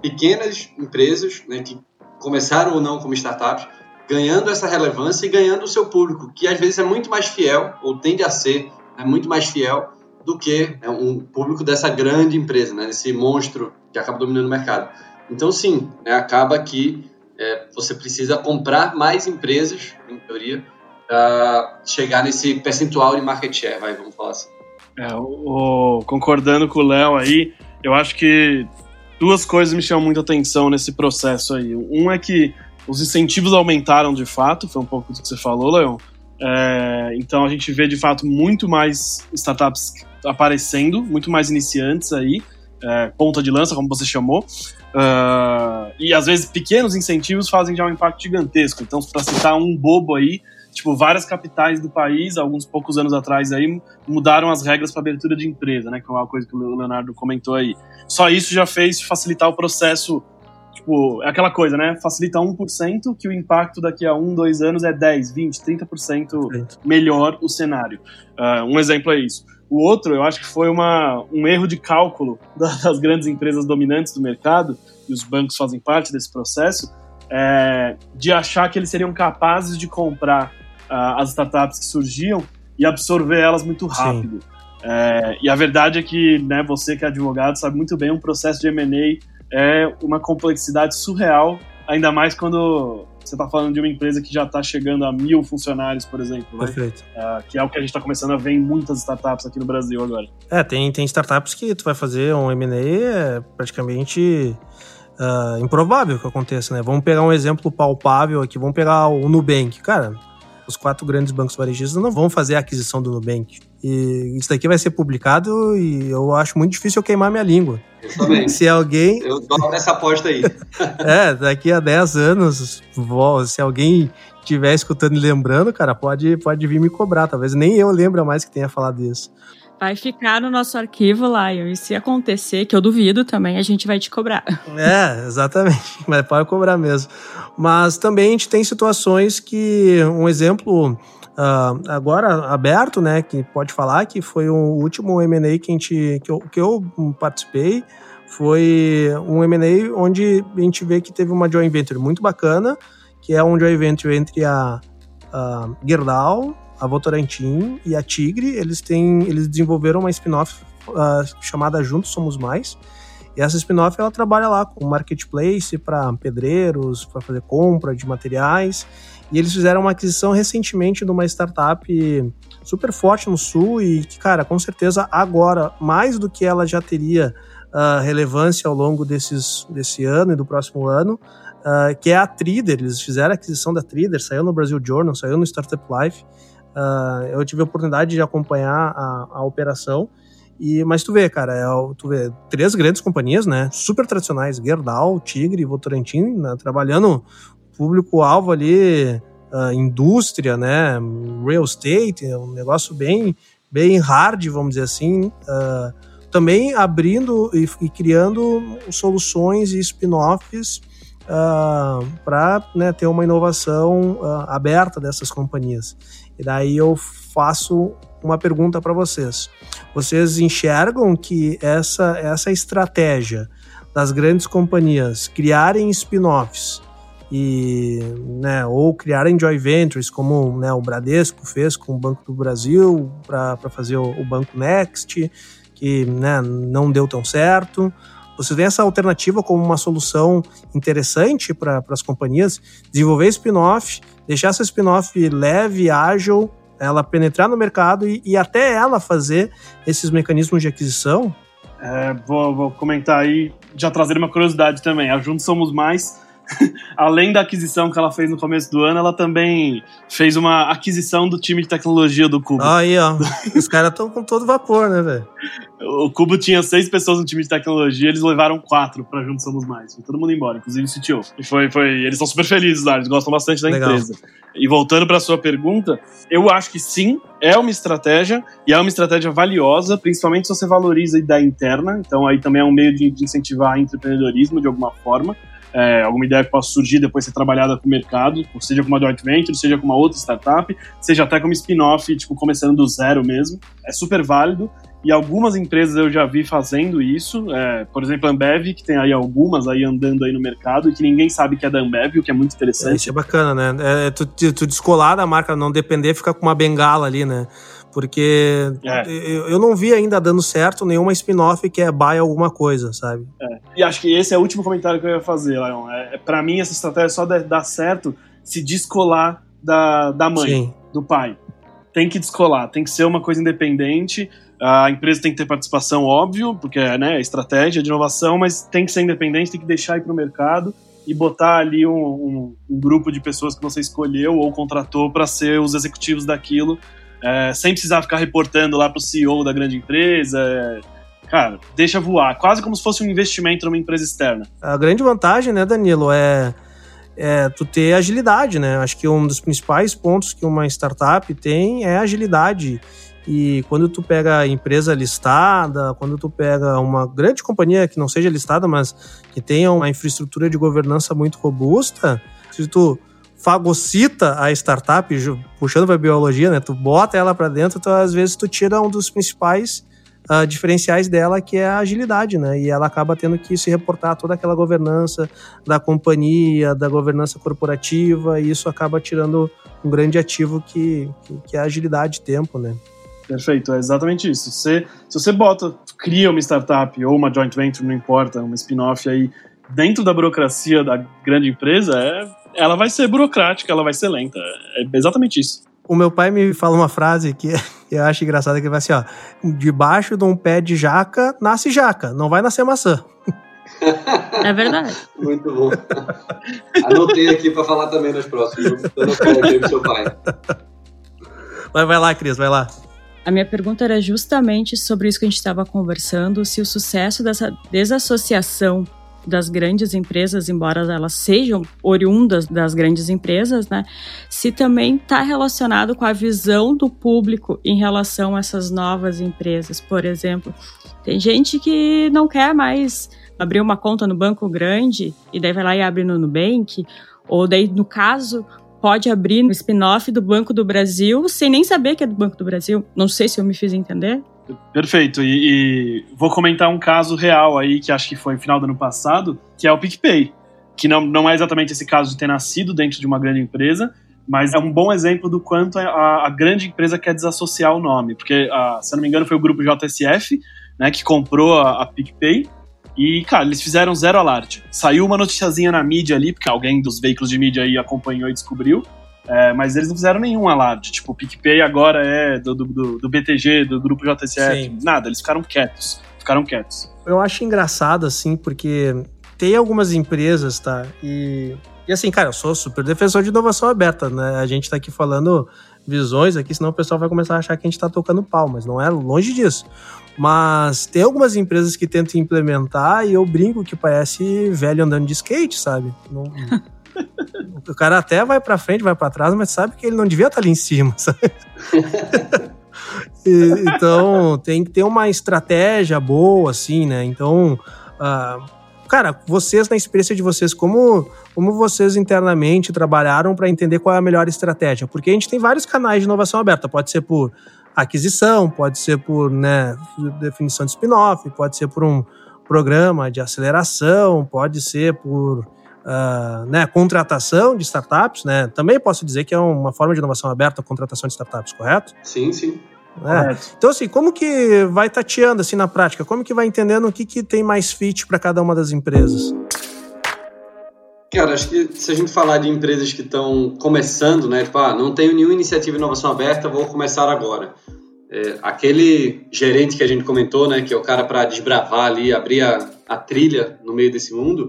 pequenas empresas né, que começaram ou não como startups ganhando essa relevância e ganhando o seu público, que às vezes é muito mais fiel, ou tende a ser né, muito mais fiel do que né, um público dessa grande empresa, né, desse monstro que acaba dominando o mercado. Então, sim, né, acaba que é, você precisa comprar mais empresas, em teoria, uh, chegar nesse percentual de market share, vai, vamos falar assim. É, o, concordando com o Léo aí, eu acho que duas coisas me chamam muita atenção nesse processo aí. Um é que os incentivos aumentaram de fato, foi um pouco do que você falou, Léo. É, então a gente vê de fato muito mais startups aparecendo, muito mais iniciantes aí, é, ponta de lança, como você chamou. Uh, e às vezes pequenos incentivos fazem já um impacto gigantesco. Então, para citar um bobo aí, tipo, várias capitais do país, alguns poucos anos atrás aí, mudaram as regras para abertura de empresa, né? Que é uma coisa que o Leonardo comentou aí. Só isso já fez facilitar o processo. Tipo, é aquela coisa, né? Facilita 1%, que o impacto daqui a um, dois anos é 10, 20, 30% melhor o cenário. Uh, um exemplo é isso. O outro, eu acho que foi uma, um erro de cálculo das grandes empresas dominantes do mercado, e os bancos fazem parte desse processo, é, de achar que eles seriam capazes de comprar uh, as startups que surgiam e absorver elas muito rápido. É, e a verdade é que né, você que é advogado sabe muito bem um processo de M&A é uma complexidade surreal, ainda mais quando você está falando de uma empresa que já está chegando a mil funcionários, por exemplo. Né? Perfeito. Uh, que é o que a gente está começando a ver em muitas startups aqui no Brasil agora. É, tem, tem startups que tu vai fazer um M&A é praticamente uh, improvável que aconteça, né? Vamos pegar um exemplo palpável aqui, vamos pegar o Nubank. Cara, os quatro grandes bancos varejistas não vão fazer a aquisição do Nubank. E isso daqui vai ser publicado e eu acho muito difícil eu queimar minha língua. Eu também. Se alguém. Eu dou nessa aposta aí. é, daqui a 10 anos, se alguém estiver escutando e lembrando, cara, pode, pode vir me cobrar. Talvez nem eu lembre mais que tenha falado isso. Vai ficar no nosso arquivo, Lion. E se acontecer, que eu duvido também, a gente vai te cobrar. É, exatamente. Mas pode cobrar mesmo. Mas também a gente tem situações que, um exemplo uh, agora aberto, né, que pode falar que foi o último M&A que, a gente, que, eu, que eu participei, foi um M&A onde a gente vê que teve uma joint venture muito bacana, que é um joint venture entre a, a Gerdau, a Votorantim e a Tigre, eles têm, eles desenvolveram uma spin-off uh, chamada Juntos Somos Mais. E essa spin-off ela trabalha lá com marketplace para pedreiros, para fazer compra de materiais. E eles fizeram uma aquisição recentemente de uma startup super forte no sul e que, cara, com certeza agora, mais do que ela já teria uh, relevância ao longo desses, desse ano e do próximo ano, uh, que é a Trider. Eles fizeram a aquisição da Trider, saiu no Brasil Journal, saiu no Startup Life. Uh, eu tive a oportunidade de acompanhar a, a operação. E, mas tu vê, cara, é, tu vê três grandes companhias, né? Super tradicionais, Gerdau, Tigre e Votorantim, né, trabalhando público-alvo ali, uh, indústria, né? Real estate, é um negócio bem, bem hard, vamos dizer assim. Uh, também abrindo e, e, criando soluções e spin-offs para né, ter uma inovação aberta dessas companhias. E daí eu faço uma pergunta para vocês. Vocês enxergam que essa, essa estratégia das grandes companhias criarem spin-offs e, né, ou criarem joint ventures, como né, o Bradesco fez com o Banco do Brasil para fazer o, o, Banco Next, que né, não deu tão certo. Vocês veem essa alternativa como uma solução interessante para as companhias? Desenvolver spin-off deixar essa spin-off leve, ágil, ela penetrar no mercado e, e, até ela fazer esses mecanismos de aquisição? É, vou, vou, comentar aí, já trazer uma curiosidade também. A Juntos Somos Mais além da aquisição que ela fez no começo do ano, ela também fez uma aquisição do time de tecnologia do Cubo. Aí, ó. Os caras estão com todo vapor, né, velho? O Cubo tinha seis pessoas no time de tecnologia, eles levaram quatro pra Juntos Somos Mais. Foi todo mundo embora, inclusive o CTO. E foi, foi, eles estão super felizes lá, eles gostam bastante da Legal. empresa. E voltando para sua pergunta, eu acho que sim, é uma estratégia e é uma estratégia valiosa, principalmente se você valoriza a ideia interna. Então aí também é um meio de, de incentivar empreendedorismo de alguma forma é, alguma ideia que possa surgir depois ser trabalhada com o mercado, seja com uma joint venture, seja com uma outra startup, seja até como spin-off, tipo, começando do zero mesmo. É super válido. E algumas empresas eu já vi fazendo isso, é, por exemplo, a Ambev, que tem aí algumas aí andando aí no mercado e que ninguém sabe que é da Ambev, o que é muito interessante. É, isso é bacana, né? É, tu, tu descolar da marca, não depender, ficar com uma bengala ali, né? Porque é. eu, eu, não vi ainda dando certo nenhuma spin-off que é buy alguma coisa, sabe? É. E acho que esse é o último comentário que eu ia fazer, Leon. É, é para mim, essa estratégia só dá certo se descolar da, da mãe. Sim. do pai. Tem que descolar, tem que ser uma coisa independente. A empresa tem que ter participação, óbvio, porque né, é estratégia de inovação, mas tem que ser independente, tem que deixar ir para o mercado e botar ali um, um, um, grupo de pessoas que você escolheu ou contratou para ser os executivos daquilo, é, sem precisar ficar reportando lá para o CEO da grande empresa. É, cara, deixa voar, quase como se fosse um investimento numa empresa externa. A grande vantagem, né, Danilo, é, é tu ter agilidade, né? Acho que um dos principais pontos que uma startup tem é agilidade. E quando tu pega empresa listada, quando tu pega uma grande companhia que não seja listada, mas que tenha uma infraestrutura de governança muito robusta, se tu fagocita a startup, puxando para biologia, né? Tu bota ela para dentro, então às vezes tu tira um dos principais uh, diferenciais dela, que é a agilidade, né? E ela acaba tendo que se reportar toda aquela governança da companhia, da governança corporativa, e isso acaba tirando um grande ativo que, que, que é a agilidade de tempo, né? Perfeito, é exatamente isso. Você, se você bota, cria uma startup ou uma joint venture, não importa, uma spin-off aí, dentro da burocracia da grande empresa, é, ela vai ser burocrática, ela vai ser lenta. É exatamente isso. O meu pai me fala uma frase que eu acho engraçada, que ele vai assim, ó, debaixo de um pé de jaca, nasce jaca, não vai nascer maçã. É verdade. Muito bom. Anotei aqui para falar também. Dando aqui pro seu pai. Vai, vai lá, Cris, vai lá. A minha pergunta era justamente sobre isso que a gente estava conversando, se o sucesso dessa desassociação das grandes empresas, embora elas sejam oriundas das grandes empresas, né, se também está relacionado com a visão do público em relação a essas novas empresas. Por exemplo, tem gente que não quer mais abrir uma conta no banco grande e daí vai lá e abre no Nubank, ou daí, no caso, pode abrir no spin-off do Banco do Brasil sem nem saber que é do Banco do Brasil. Não sei se eu me fiz entender. Perfeito. E, e, vou comentar um caso real aí que acho que foi no final do ano passado, que é o PicPay. Que não, não é exatamente esse caso de ter nascido dentro de uma grande empresa, mas é um bom exemplo do quanto a, a grande empresa quer desassociar o nome. Porque, a, se eu não me engano, foi o grupo JSF né, que comprou a, a PicPay e, cara, eles fizeram zero alarde. Saiu uma noticiazinha na mídia ali, porque alguém dos veículos de mídia aí acompanhou e descobriu. É, mas eles não fizeram nenhum alarde. Tipo, o PicPay agora é do, do, do BTG, do grupo JSF. Sim. Nada, eles ficaram quietos. Ficaram quietos. Eu acho engraçado, assim, porque tem algumas empresas, tá? E, e assim, cara, eu sou super defensor de inovação aberta, né? A gente tá aqui falando visões aqui, senão o pessoal vai começar a achar que a gente tá tocando pau, mas não é longe disso. Mas tem algumas empresas que tentam implementar e eu brinco que parece velho andando de skate, sabe? Não, o cara até vai para frente, vai para trás, mas sabe que ele não devia estar ali em cima, sabe? e, então tem que ter uma estratégia boa, assim, né? Então, uh, cara, vocês na experiência de vocês, como como vocês internamente trabalharam para entender qual é a melhor estratégia? Porque a gente tem vários canais de inovação aberta, pode ser por aquisição, pode ser por né, definição de spin-off, pode ser por um programa de aceleração, pode ser por uh, né, contratação de startups. Né? Também posso dizer que é uma forma de inovação aberta a contratação de startups, correto? Sim, sim. É. Então, assim, como que vai tateando assim na prática? Como que vai entendendo o que, que tem mais fit para cada uma das empresas? Cara, acho que se a gente falar de empresas que estão começando, né? Tipo, ah, não tenho nenhuma iniciativa de inovação aberta, vou começar agora. É, aquele gerente que a gente comentou, né? Que é o cara para desbravar ali, abrir a, a trilha no meio desse mundo,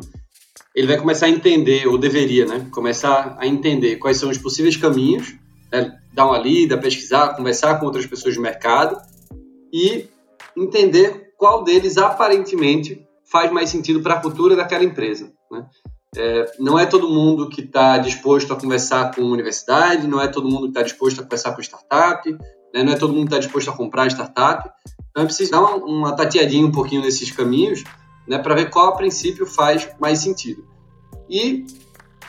ele vai começar a entender, ou deveria, né? Começar a entender quais são os possíveis caminhos, né, dar uma lida, pesquisar, conversar com outras pessoas do mercado e entender qual deles aparentemente faz mais sentido para a cultura daquela empresa. Né? É, não é todo mundo que está disposto a conversar com universidade, não é todo mundo que está disposto a conversar com startup, né? não é todo mundo que está disposto a comprar startup. Então é preciso dar uma, uma tateadinha um pouquinho nesses caminhos né, para ver qual a princípio faz mais sentido. E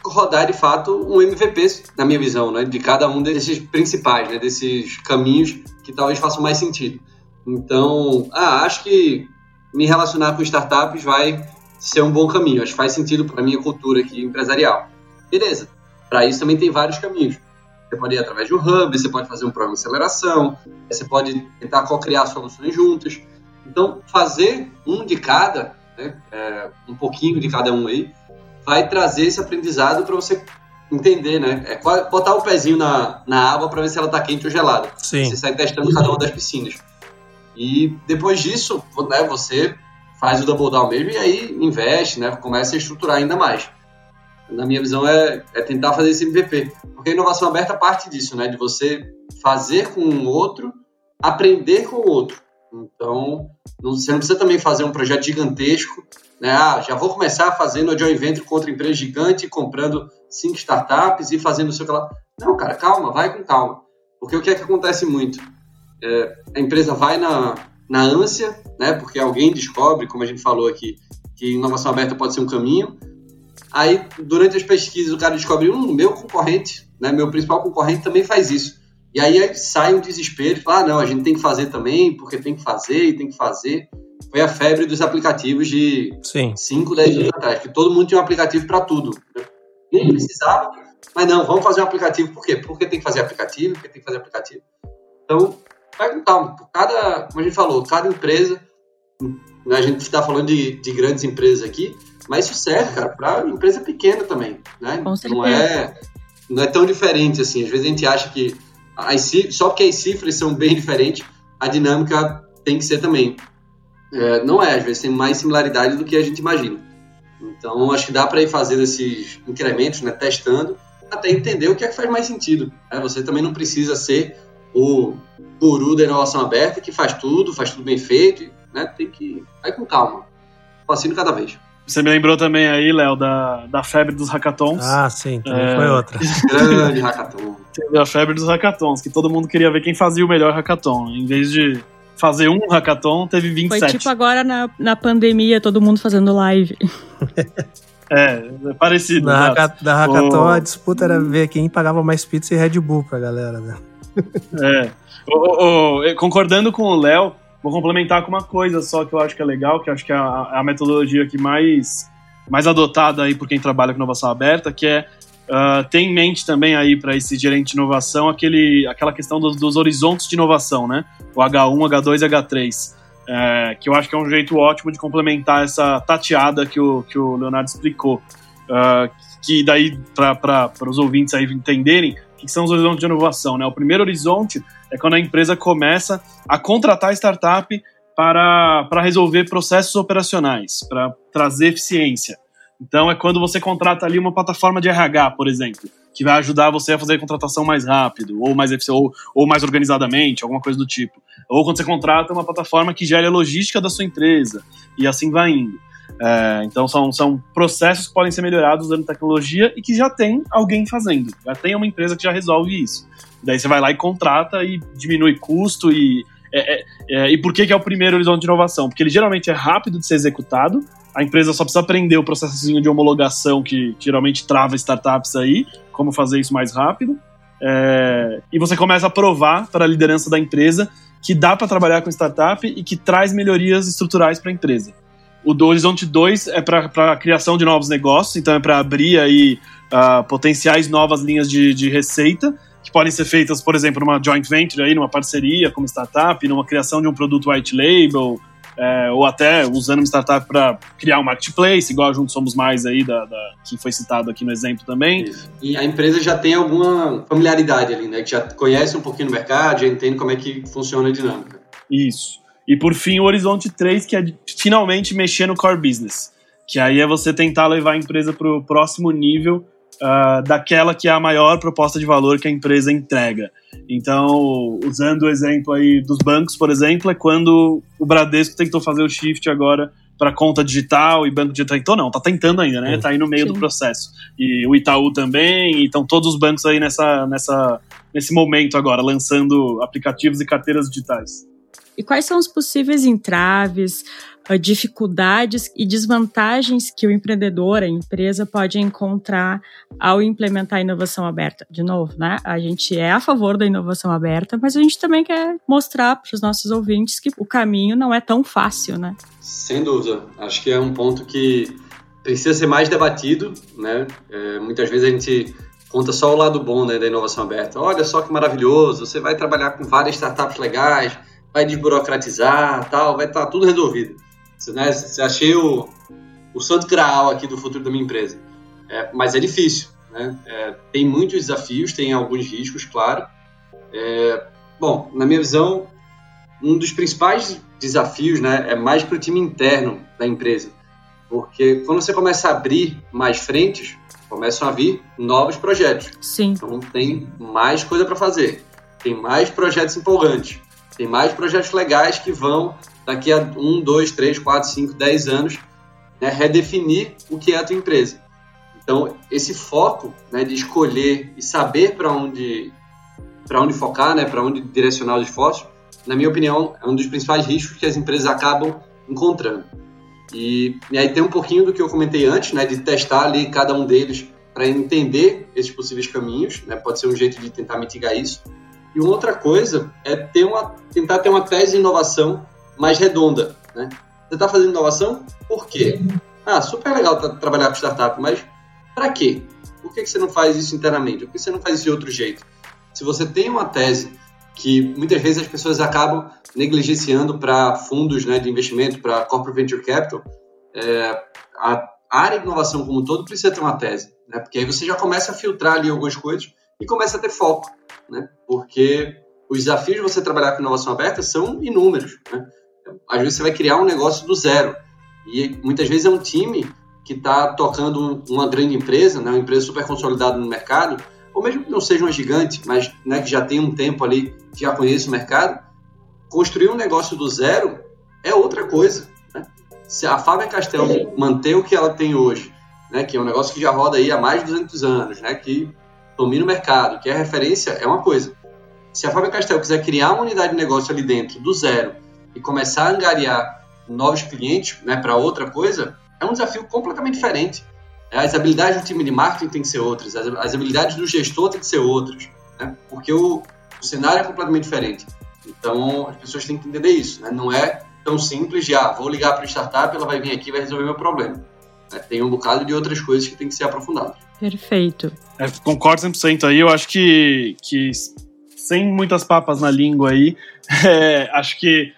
rodar de fato um MVP, na minha visão, né, de cada um desses principais, né, desses caminhos que talvez façam mais sentido. Então, ah, acho que me relacionar com startups vai ser um bom caminho. Acho que faz sentido para a minha cultura aqui empresarial. Beleza. Para isso também tem vários caminhos. Você pode ir através de um hub, você pode fazer um programa de aceleração, você pode tentar co-criar soluções juntas. Então, fazer um de cada, né, é, um pouquinho de cada um aí, vai trazer esse aprendizado para você entender, né? É botar o pezinho na, na água para ver se ela tá quente ou gelada. Sim. Você sai testando cada uma das piscinas. E depois disso, né, você faz o double down mesmo e aí investe, né? Começa a estruturar ainda mais. Na minha visão é, é tentar fazer esse MVP. Porque a inovação aberta parte disso, né? De você fazer com o outro, aprender com o outro. Então, você não precisa também fazer um projeto gigantesco, né? Ah, já vou começar fazendo a joint venture com empresa gigante, comprando cinco startups e fazendo o seu. Não, cara, calma, vai com calma. Porque o que é que acontece muito? É, a empresa vai na, na ânsia, né? Porque alguém descobre, como a gente falou aqui, que inovação aberta pode ser um caminho. Aí, durante as pesquisas, o cara descobre, um, meu concorrente, né? Meu principal concorrente também faz isso. E aí sai um desespero, fala, ah, não, a gente tem que fazer também, porque tem que fazer e tem que fazer. Foi a febre dos aplicativos de 5, 10 anos atrás, que todo mundo tinha um aplicativo para tudo. Nem precisava, mas não, vamos fazer um aplicativo, por quê? Porque tem que fazer aplicativo, porque tem que fazer aplicativo. Então, vai com calma. Cada, como a gente falou, cada empresa, né, a gente está falando de, de grandes empresas aqui, mas isso serve, cara, para empresa pequena também, né? Não é, não é tão diferente assim. Às vezes a gente acha que as, só porque as cifras são bem diferentes, a dinâmica tem que ser também. É, não é, às vezes tem mais similaridade do que a gente imagina. Então, acho que dá para ir fazendo esses incrementos, né, testando, até entender o que é que faz mais sentido. Né? Você também não precisa ser o guru da inovação aberta que faz tudo, faz tudo bem feito, né? Tem que ir com calma, passinho cada vez. Você me lembrou também aí, Léo, da, da febre dos hackathons. Ah, sim, também é... foi outra. Grande hackathon. Teve a febre dos hackathons, que todo mundo queria ver quem fazia o melhor hackathon. Em vez de fazer um hackathon, teve 27. Foi tipo agora na, na pandemia, todo mundo fazendo live. é, é parecido. Na, hacka, da hackathon, o... a disputa era ver quem pagava mais pizza e Red Bull pra galera, né? é. O, o, concordando com o Léo, vou complementar com uma coisa só que eu acho que é legal, que eu acho que é a, a metodologia que mais, mais adotada aí por quem trabalha com inovação aberta, que é Uh, tem em mente também aí para esse gerente de inovação aquele, aquela questão dos, dos, horizontes de inovação, né? O H1, H2 e H3. É, que eu acho que é um jeito ótimo de complementar essa tateada que o, que o Leonardo explicou. Uh, que daí, para os ouvintes aí entenderem, o que são os horizontes de inovação, né? O primeiro horizonte é quando a empresa começa a contratar startup para, para resolver processos operacionais, para trazer eficiência. Então é quando você contrata ali uma plataforma de RH, por exemplo, que vai ajudar você a fazer a contratação mais rápido, ou mais ou, ou mais organizadamente, alguma coisa do tipo. Ou quando você contrata uma plataforma que gere a logística da sua empresa, e assim vai indo. É, então são, são processos que podem ser melhorados usando tecnologia e que já tem alguém fazendo. Já tem uma empresa que já resolve isso. Daí você vai lá e contrata e diminui custo e. É, é, é e por que, que é o primeiro horizonte de inovação? Porque ele geralmente é rápido de ser executado, a empresa só precisa aprender o processozinho de homologação que geralmente trava startups aí, como fazer isso mais rápido. É, e você começa a provar para a liderança da empresa que dá para trabalhar com startup e que traz melhorias estruturais para a empresa. O do Horizonte 2 é para a criação de novos negócios, então é para abrir aí uh, potenciais novas linhas de, de receita, que podem ser feitas, por exemplo, numa joint venture, aí, numa parceria como startup, numa criação de um produto white label, é, ou até usando uma startup para criar um marketplace, igual a Juntos Somos Mais aí, da, da, que foi citado aqui no exemplo também. Isso. E a empresa já tem alguma familiaridade ali, né? Que já conhece um pouquinho do mercado, já entende como é que funciona a dinâmica. Isso. E por fim, o Horizonte 3, que é finalmente mexer no core business. Que aí é você tentar levar a empresa para o próximo nível uh, daquela que é a maior proposta de valor que a empresa entrega. Então, usando o exemplo aí dos bancos, por exemplo, é quando o Bradesco tentou fazer o shift agora para conta digital e banco digital. Então, não, tá tentando ainda, né? Tá aí no meio Sim. do processo. E o Itaú também, então todos os bancos aí nessa, nessa, nesse momento agora, lançando aplicativos e carteiras digitais. E quais são os possíveis entraves, dificuldades e desvantagens que o empreendedor, a empresa, pode encontrar ao implementar a inovação aberta? De novo, né? A gente é a favor da inovação aberta, mas a gente também quer mostrar para os nossos ouvintes que o caminho não é tão fácil, né? Sem dúvida. Acho que é um ponto que precisa ser mais debatido, né? É, muitas vezes a gente conta só o lado bom né, da inovação aberta. Olha só que maravilhoso, você vai trabalhar com várias startups legais, vai desburocratizar, tal, vai estar tá tudo resolvido. Você, né, você achei o, o santo graal aqui do futuro da minha empresa. É, mas é difícil, né? É, tem muitos desafios, tem alguns riscos, claro. É, bom, na minha visão, um dos principais desafios né, é mais para o time interno da empresa. Porque quando você começa a abrir mais frentes, começam a vir novos projetos. Sim. Então tem mais coisa para fazer, tem mais projetos empolgantes, tem mais projetos legais que vão, daqui a um, dois, três, quatro, cinco, dez anos, né, redefinir o que é a tua empresa. Então, esse foco né, de escolher e saber para onde, onde focar, né, para onde direcionar os esforços, na minha opinião, é um dos principais riscos que as empresas acabam encontrando. E, e aí tem um pouquinho do que eu comentei antes, né, de testar ali cada um deles para entender esses possíveis caminhos, né, pode ser um jeito de tentar mitigar isso. E uma outra coisa é ter uma, tentar ter uma tese de inovação mais redonda. Né? Você está fazendo inovação? Por quê? Ah, super legal trabalhar com startup, mas para quê? Por que, que você não faz isso internamente? Por que você não faz isso de outro jeito? Se você tem uma tese que muitas vezes as pessoas acabam negligenciando para fundos né, de investimento, para corporate venture capital, é, a área de inovação como um todo precisa ter uma tese, né? porque aí você já começa a filtrar ali algumas coisas e começa a ter foco, né? porque os desafios de você trabalhar com inovação aberta são inúmeros. Né? Às vezes você vai criar um negócio do zero e muitas vezes é um time que está tocando uma grande empresa, né, uma empresa super consolidada no mercado, ou mesmo que não seja uma gigante, mas né, que já tem um tempo ali, que já conhece o mercado, construir um negócio do zero é outra coisa. Né? Se a Fábio Castel manter o que ela tem hoje, né, que é um negócio que já roda aí há mais de 200 anos, né, que domina o mercado, que é referência, é uma coisa. Se a Fábio Castel quiser criar uma unidade de negócio ali dentro, do zero, e começar a angariar novos clientes né, para outra coisa, é um desafio completamente diferente. As habilidades do time de marketing têm que ser outras, as, as habilidades do gestor têm que ser outras, né? porque o, o, cenário é completamente diferente. Então, as pessoas têm que entender isso. Né? Não é tão simples de, ah, vou ligar para a startup, ela vai vir aqui e vai resolver meu problema. Né? Tem um bocado de outras coisas que tem que ser aprofundadas. Perfeito. É, concordo 100% aí. Eu acho que, que sem muitas papas na língua aí, é, acho que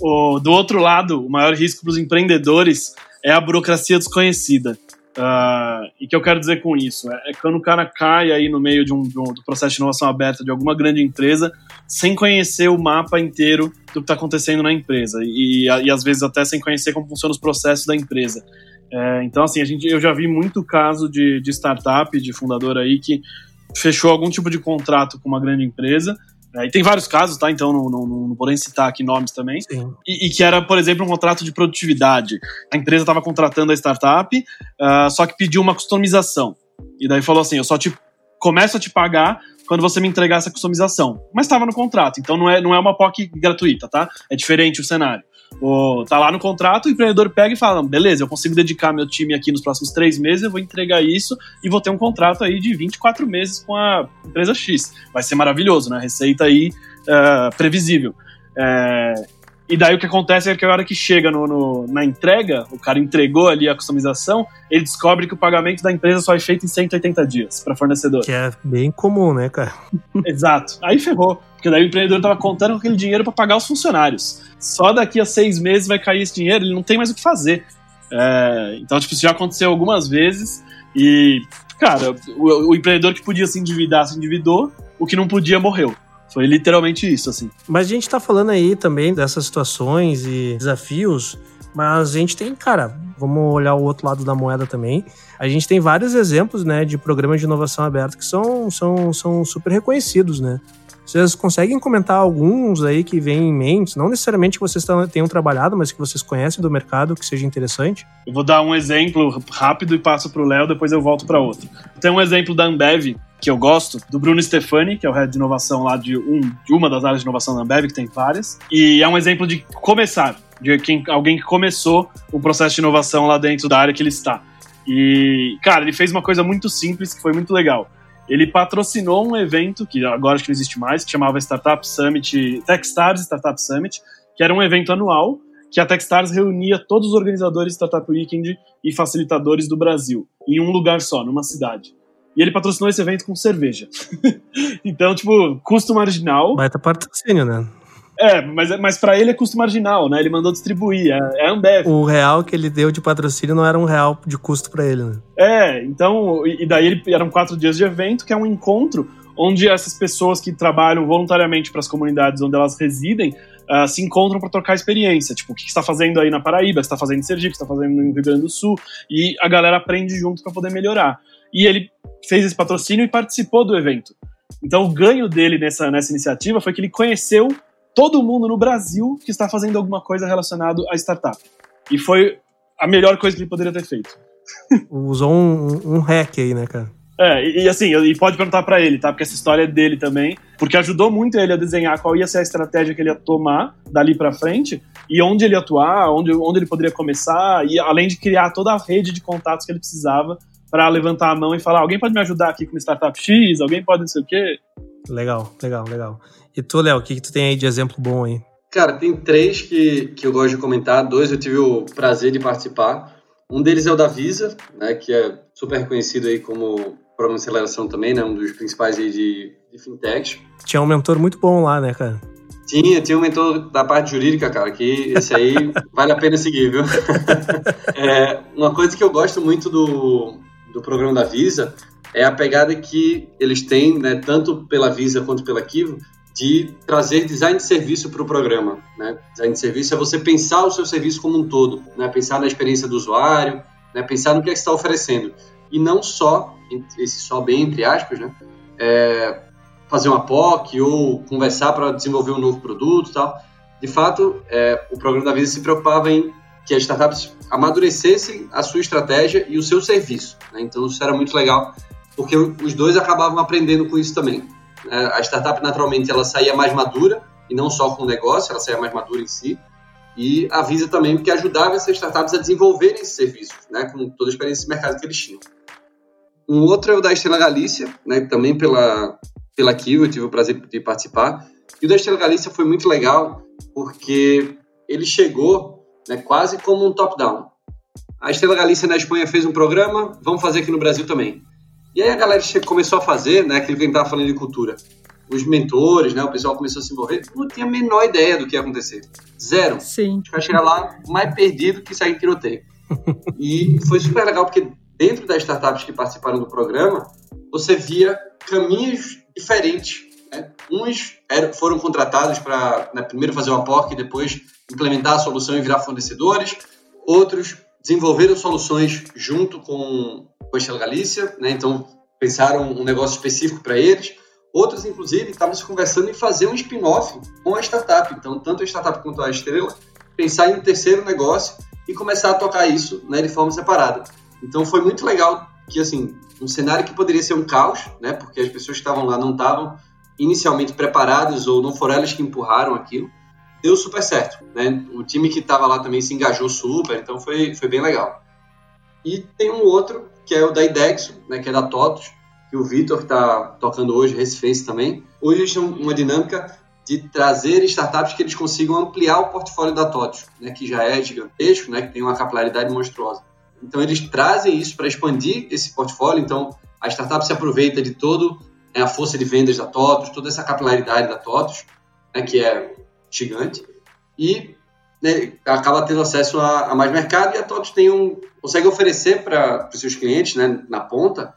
o, do outro lado, o maior risco para os empreendedores é a burocracia desconhecida. Uh, e que eu quero dizer com isso? É, é, quando o cara cai aí no meio de um, de um, do processo de inovação aberta de alguma grande empresa, sem conhecer o mapa inteiro do que está acontecendo na empresa, e, e, às vezes até sem conhecer como funcionam os processos da empresa. É, então, assim, a gente, eu já vi muito caso de, de startup, de fundador aí, que fechou algum tipo de contrato com uma grande empresa, é, e tem vários casos, tá? Então não, não, não, nem citar aqui nomes também. E, e, que era, por exemplo, um contrato de produtividade. A empresa estava contratando a startup, uh, só que pediu uma customização. E daí falou assim: eu só te começo a te pagar quando você me entregar essa customização. Mas estava no contrato, então não é, não é uma POC gratuita, tá? É diferente o cenário. Tá lá no contrato, o empreendedor pega e fala: beleza, eu consigo dedicar meu time aqui nos próximos três meses, eu vou entregar isso e vou ter um contrato aí de 24 meses com a empresa X. Vai ser maravilhoso, né? Receita aí uh, previsível. É, e daí o que acontece é que a hora que chega no, no, na entrega, o cara entregou ali a customização, ele descobre que o pagamento da empresa só é feito em 180 dias para fornecedor. Que é bem comum, né, cara? Exato. Aí ferrou. Porque daí o empreendedor estava contando com aquele dinheiro para pagar os funcionários. Só daqui a seis meses vai cair esse dinheiro, ele não tem mais o que fazer. É, então, tipo, isso já aconteceu algumas vezes e, cara, o, o empreendedor que podia se endividar se endividou, o que não podia morreu. Foi literalmente isso, assim. Mas a gente tá falando aí também dessas situações e desafios, mas a gente tem, cara, vamos olhar o outro lado da moeda também. A gente tem vários exemplos, né, de programas de inovação aberta que são, são, são super reconhecidos, né? Vocês conseguem comentar alguns aí que vêm em mente? Não necessariamente que vocês tenham trabalhado, mas que vocês conhecem do mercado, que seja interessante? Eu vou dar um exemplo rápido e passo para o Léo, depois eu volto para outro. Tem um exemplo da Ambev, que eu gosto, do Bruno Stefani, que é o head de inovação lá de, um, de uma das áreas de inovação da Ambev, que tem várias. E é um exemplo de começar, de quem, alguém que começou o processo de inovação lá dentro da área que ele está. E, cara, ele fez uma coisa muito simples que foi muito legal ele patrocinou um evento que agora acho que não existe mais, que chamava Startup Summit, Techstars Startup Summit, que era um evento anual que a Techstars reunia todos os organizadores Startup Weekend e facilitadores do Brasil em um lugar só, numa cidade. E ele patrocinou esse evento com cerveja. então, tipo, custo marginal. Baita patrocínio, né? É, mas, mas para ele é custo marginal, né? Ele mandou distribuir, é, é Ambev. O real que ele deu de patrocínio não era um real de custo para ele, né? É, então, e daí ele, eram quatro dias de evento, que é um encontro onde essas pessoas que trabalham voluntariamente para as comunidades onde elas residem uh, se encontram para trocar experiência. Tipo, o que está fazendo aí na Paraíba, o que está fazendo em Sergipe, o que está fazendo no Rio Grande do Sul, e a galera aprende junto para poder melhorar. E ele fez esse patrocínio e participou do evento. Então, o ganho dele nessa, nessa iniciativa foi que ele conheceu todo mundo no Brasil que está fazendo alguma coisa relacionada a startup. E foi a melhor coisa que ele poderia ter feito. Usou um, um hack aí, né, cara? É, e, e assim, e pode perguntar para ele, tá? Porque essa história é dele também, porque ajudou muito ele a desenhar qual ia ser a estratégia que ele ia tomar dali para frente e onde ele ia atuar, onde, onde ele poderia começar, e além de criar toda a rede de contatos que ele precisava para levantar a mão e falar: alguém pode me ajudar aqui com uma startup X, alguém pode não sei o quê. Legal, legal, legal. E tu, Léo, o que, que tu tem aí de exemplo bom aí? Cara, tem três que, que eu gosto de comentar, dois eu tive o prazer de participar. Um deles é o da Visa, né, que é super reconhecido aí como programa de aceleração também, né, um dos principais aí de, de fintechs. Tinha um mentor muito bom lá, né, cara? Tinha, tinha um mentor da parte jurídica, cara, que esse aí vale a pena seguir, viu? é, uma coisa que eu gosto muito do, do programa da Visa é a pegada que eles têm, né, tanto pela Visa quanto pela Kivo, de trazer design de serviço para o programa. Né? Design de serviço é você pensar o seu serviço como um todo, né? pensar na experiência do usuário, né? pensar no que, é que está oferecendo. E não só, esse só bem entre aspas, né? É fazer uma POC ou conversar para desenvolver um novo produto tal. De fato, é, o programa da Visa se preocupava em que as startups amadurecessem a sua estratégia e o seu serviço. Né? Então, isso era muito legal, porque os dois acabavam aprendendo com isso também. Né? A startup, naturalmente, ela saía mais madura, e não só com o negócio, ela saía mais madura em si, e a Visa também, porque ajudava essas startups a desenvolverem esses serviços, né, com toda a experiência de mercado que eles tinham. Um outro é o da Estrela Galícia, né, também pela, pela Kiwi, eu tive o prazer de participar. E o da Estrela Galícia foi muito legal, porque ele chegou né, quase como um top-down. A Estrela Galícia na Espanha fez um programa, vamos fazer aqui no Brasil também. E aí a galera começou a fazer, né, aquilo que a gente estava falando de cultura. Os mentores, né, o pessoal começou a se envolver, não tinha a menor ideia do que ia acontecer. Zero. Sim. Os caras chegaram lá mais perdido que sair em tiroteio. e foi super legal, porque dentro das startups que participaram do programa, você via caminhos diferentes. Né? Uns eram, foram contratados para né, primeiro fazer uma POC e depois implementar a solução e virar fornecedores. Outros desenvolveram soluções junto com com a Estrela Galícia, né? então pensaram um negócio específico para eles. Outros, inclusive, estavam se conversando em fazer um spin-off com a startup. Então, tanto a startup quanto a Estrela, pensar em um terceiro negócio e começar a tocar isso né, de forma separada. Então, foi muito legal que, assim, um cenário que poderia ser um caos, né, porque as pessoas que estavam lá não estavam inicialmente preparadas ou não foram elas que empurraram aquilo, deu super certo. Né? O time que estava lá também se engajou super, então foi, foi bem legal. E tem um outro que é o da IDEXO, né, que é da TOTOS, que o Vitor está tocando hoje, Recife também. Hoje eles têm uma dinâmica de trazer startups que eles consigam ampliar o portfólio da TOTOS, né, que já é gigantesco, né, que tem uma capilaridade monstruosa. Então eles trazem isso para expandir esse portfólio, então a startup se aproveita de todo né, a força de vendas da TOTOS, toda essa capilaridade da TOTOS, né, que é gigante, e né, acaba tendo acesso a, a, mais mercado e a TOTOS tem um, consegue oferecer para os seus clientes, né, na ponta,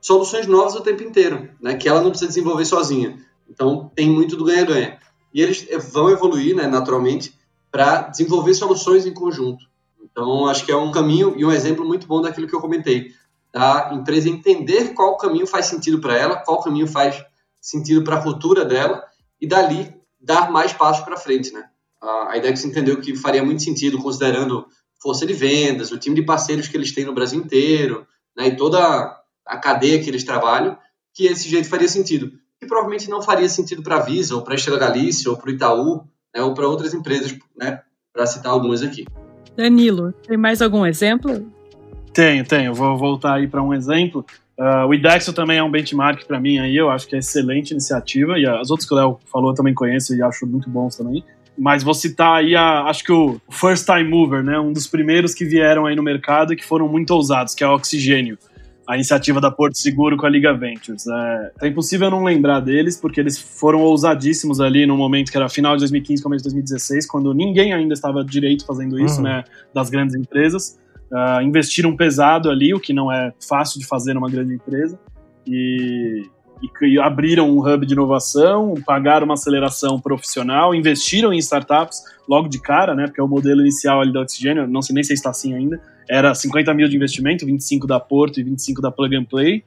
soluções novas o tempo inteiro, né, que ela não precisa desenvolver sozinha. Então, tem muito do ganha-ganha. E eles vão evoluir, né, naturalmente, para desenvolver soluções em conjunto. Então, acho que é um caminho e um exemplo muito bom daquilo que eu comentei. Da empresa entender qual caminho faz sentido para ela, qual caminho faz sentido para a cultura dela, e dali dar mais passos para frente, né? a IDEX entendeu que faria muito sentido, considerando força de vendas, o time de parceiros que eles têm no Brasil inteiro, né, e toda a cadeia que eles trabalham, que esse jeito faria sentido. E provavelmente não faria sentido para a Visa, ou para a Estrela Galícia, ou para o Itaú, né, ou para outras empresas, né, para citar algumas aqui. Danilo, tem mais algum exemplo? Tenho, tenho. Vou voltar aí para um exemplo. Uh, o IDEXO também é um benchmark para mim aí, eu acho que é excelente iniciativa, e as outras que o Léo falou eu também conheço e acho muito bons também. Mas vou citar aí, a, acho que o First Time Mover, né? Um dos primeiros que vieram aí no mercado e que foram muito ousados, que é o Oxigênio. a iniciativa da Porto Seguro com a Liga Ventures. É, é impossível não lembrar deles, porque eles foram ousadíssimos ali no momento que era final de 2015, começo de 2016, quando ninguém ainda estava direito fazendo isso, uhum. né, das grandes empresas. Uh, investiram pesado ali, o que não é fácil de fazer numa grande empresa, e, e, abriram um hub de inovação, pagaram uma aceleração profissional, investiram em startups logo de cara, né, porque é o modelo inicial ali da Oxigênio, não sei nem se está assim ainda, era 50 mil de investimento, 25 da Porto e 25 da Plug and Play,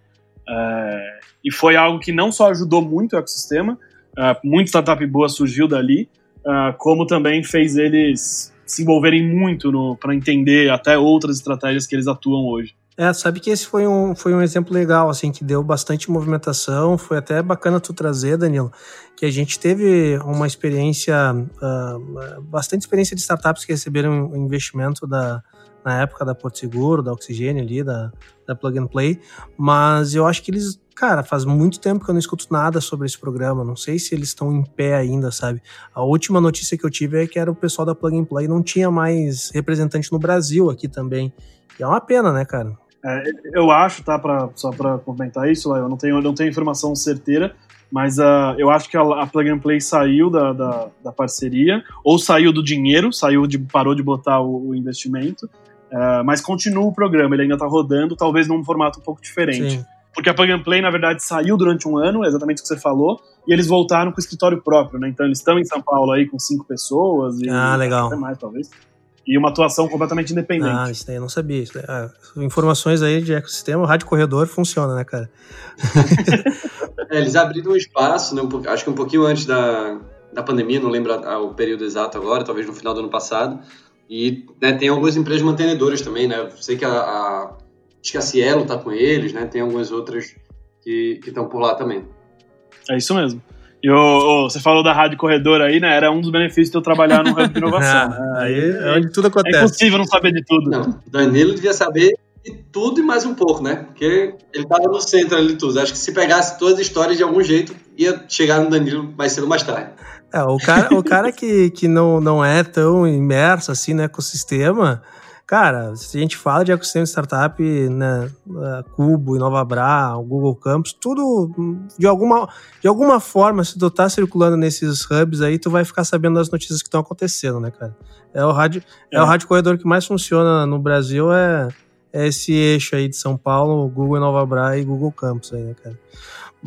é, e foi algo que não só ajudou muito o ecossistema, uh, muita startup boa surgiu dali, uh, como também fez eles se envolverem muito para entender até outras estratégias que eles atuam hoje. É, sabe que esse foi um, foi um exemplo legal, assim, que deu bastante movimentação, foi até bacana tu trazer, Danilo, que a gente teve uma experiência, uh, bastante experiência de startups que receberam investimento da, na época da Porto Seguro, da Oxigênio ali, da, da Plug and Play, mas eu acho que eles Cara, faz muito tempo que eu não escuto nada sobre esse programa. Não sei se eles estão em pé ainda, sabe? A última notícia que eu tive é que era o pessoal da Plug and Play não tinha mais representante no Brasil aqui também. E é uma pena, né, cara? É, eu acho, tá, pra, só para comentar isso, eu não tenho, não tenho informação certeira, mas uh, eu acho que a, a, Plug and Play saiu da, da, da, parceria, ou saiu do dinheiro, saiu de, parou de botar o, o investimento, uh, mas continua o programa, ele ainda está rodando, talvez num formato um pouco diferente. Sim. Porque a Plug and Play, na verdade, saiu durante um ano, exatamente o que você falou, e eles voltaram com o escritório próprio, né? Então eles estão em São Paulo aí com cinco pessoas. E ah, legal. Até mais, talvez. E uma atuação completamente independente. Ah, isso daí eu não sabia. Isso daí, ah, informações aí de ecossistema, o rádio corredor funciona, né, cara? é, eles abriram um espaço, né, um, acho que um pouquinho antes da, da pandemia, não lembro o período exato agora, talvez no final do ano passado. E né, tem algumas empresas mantenedoras também, né? Eu sei que a, a Acho que a Cielo está com eles, né? Tem algumas outras que estão por lá também. É isso mesmo. E o, você falou da rádio corredor aí, né? Era um dos benefícios de eu trabalhar no hub de inovação. Né? aí é onde tudo acontece. É impossível não saber de tudo. Não, Danilo devia saber de tudo e mais um pouco, né? Porque ele estava no centro ali de tudo. Acho que se pegasse todas as histórias de algum jeito, ia chegar no Danilo mais cedo ou mais tarde. É, o cara, o cara que, que não, não é tão imerso assim no ecossistema, Cara, se a gente fala de ecossistema de startup, né, Cubo, InovaBra, o Google Campus, tudo de alguma, de alguma forma, se tu tá circulando nesses hubs aí, tu vai ficar sabendo das notícias que estão acontecendo, né, cara? É o rádio, é. é. o rádio corredor que mais funciona no Brasil, é, é esse eixo aí de São Paulo, Google InovaBra e Google Campus aí, né, cara?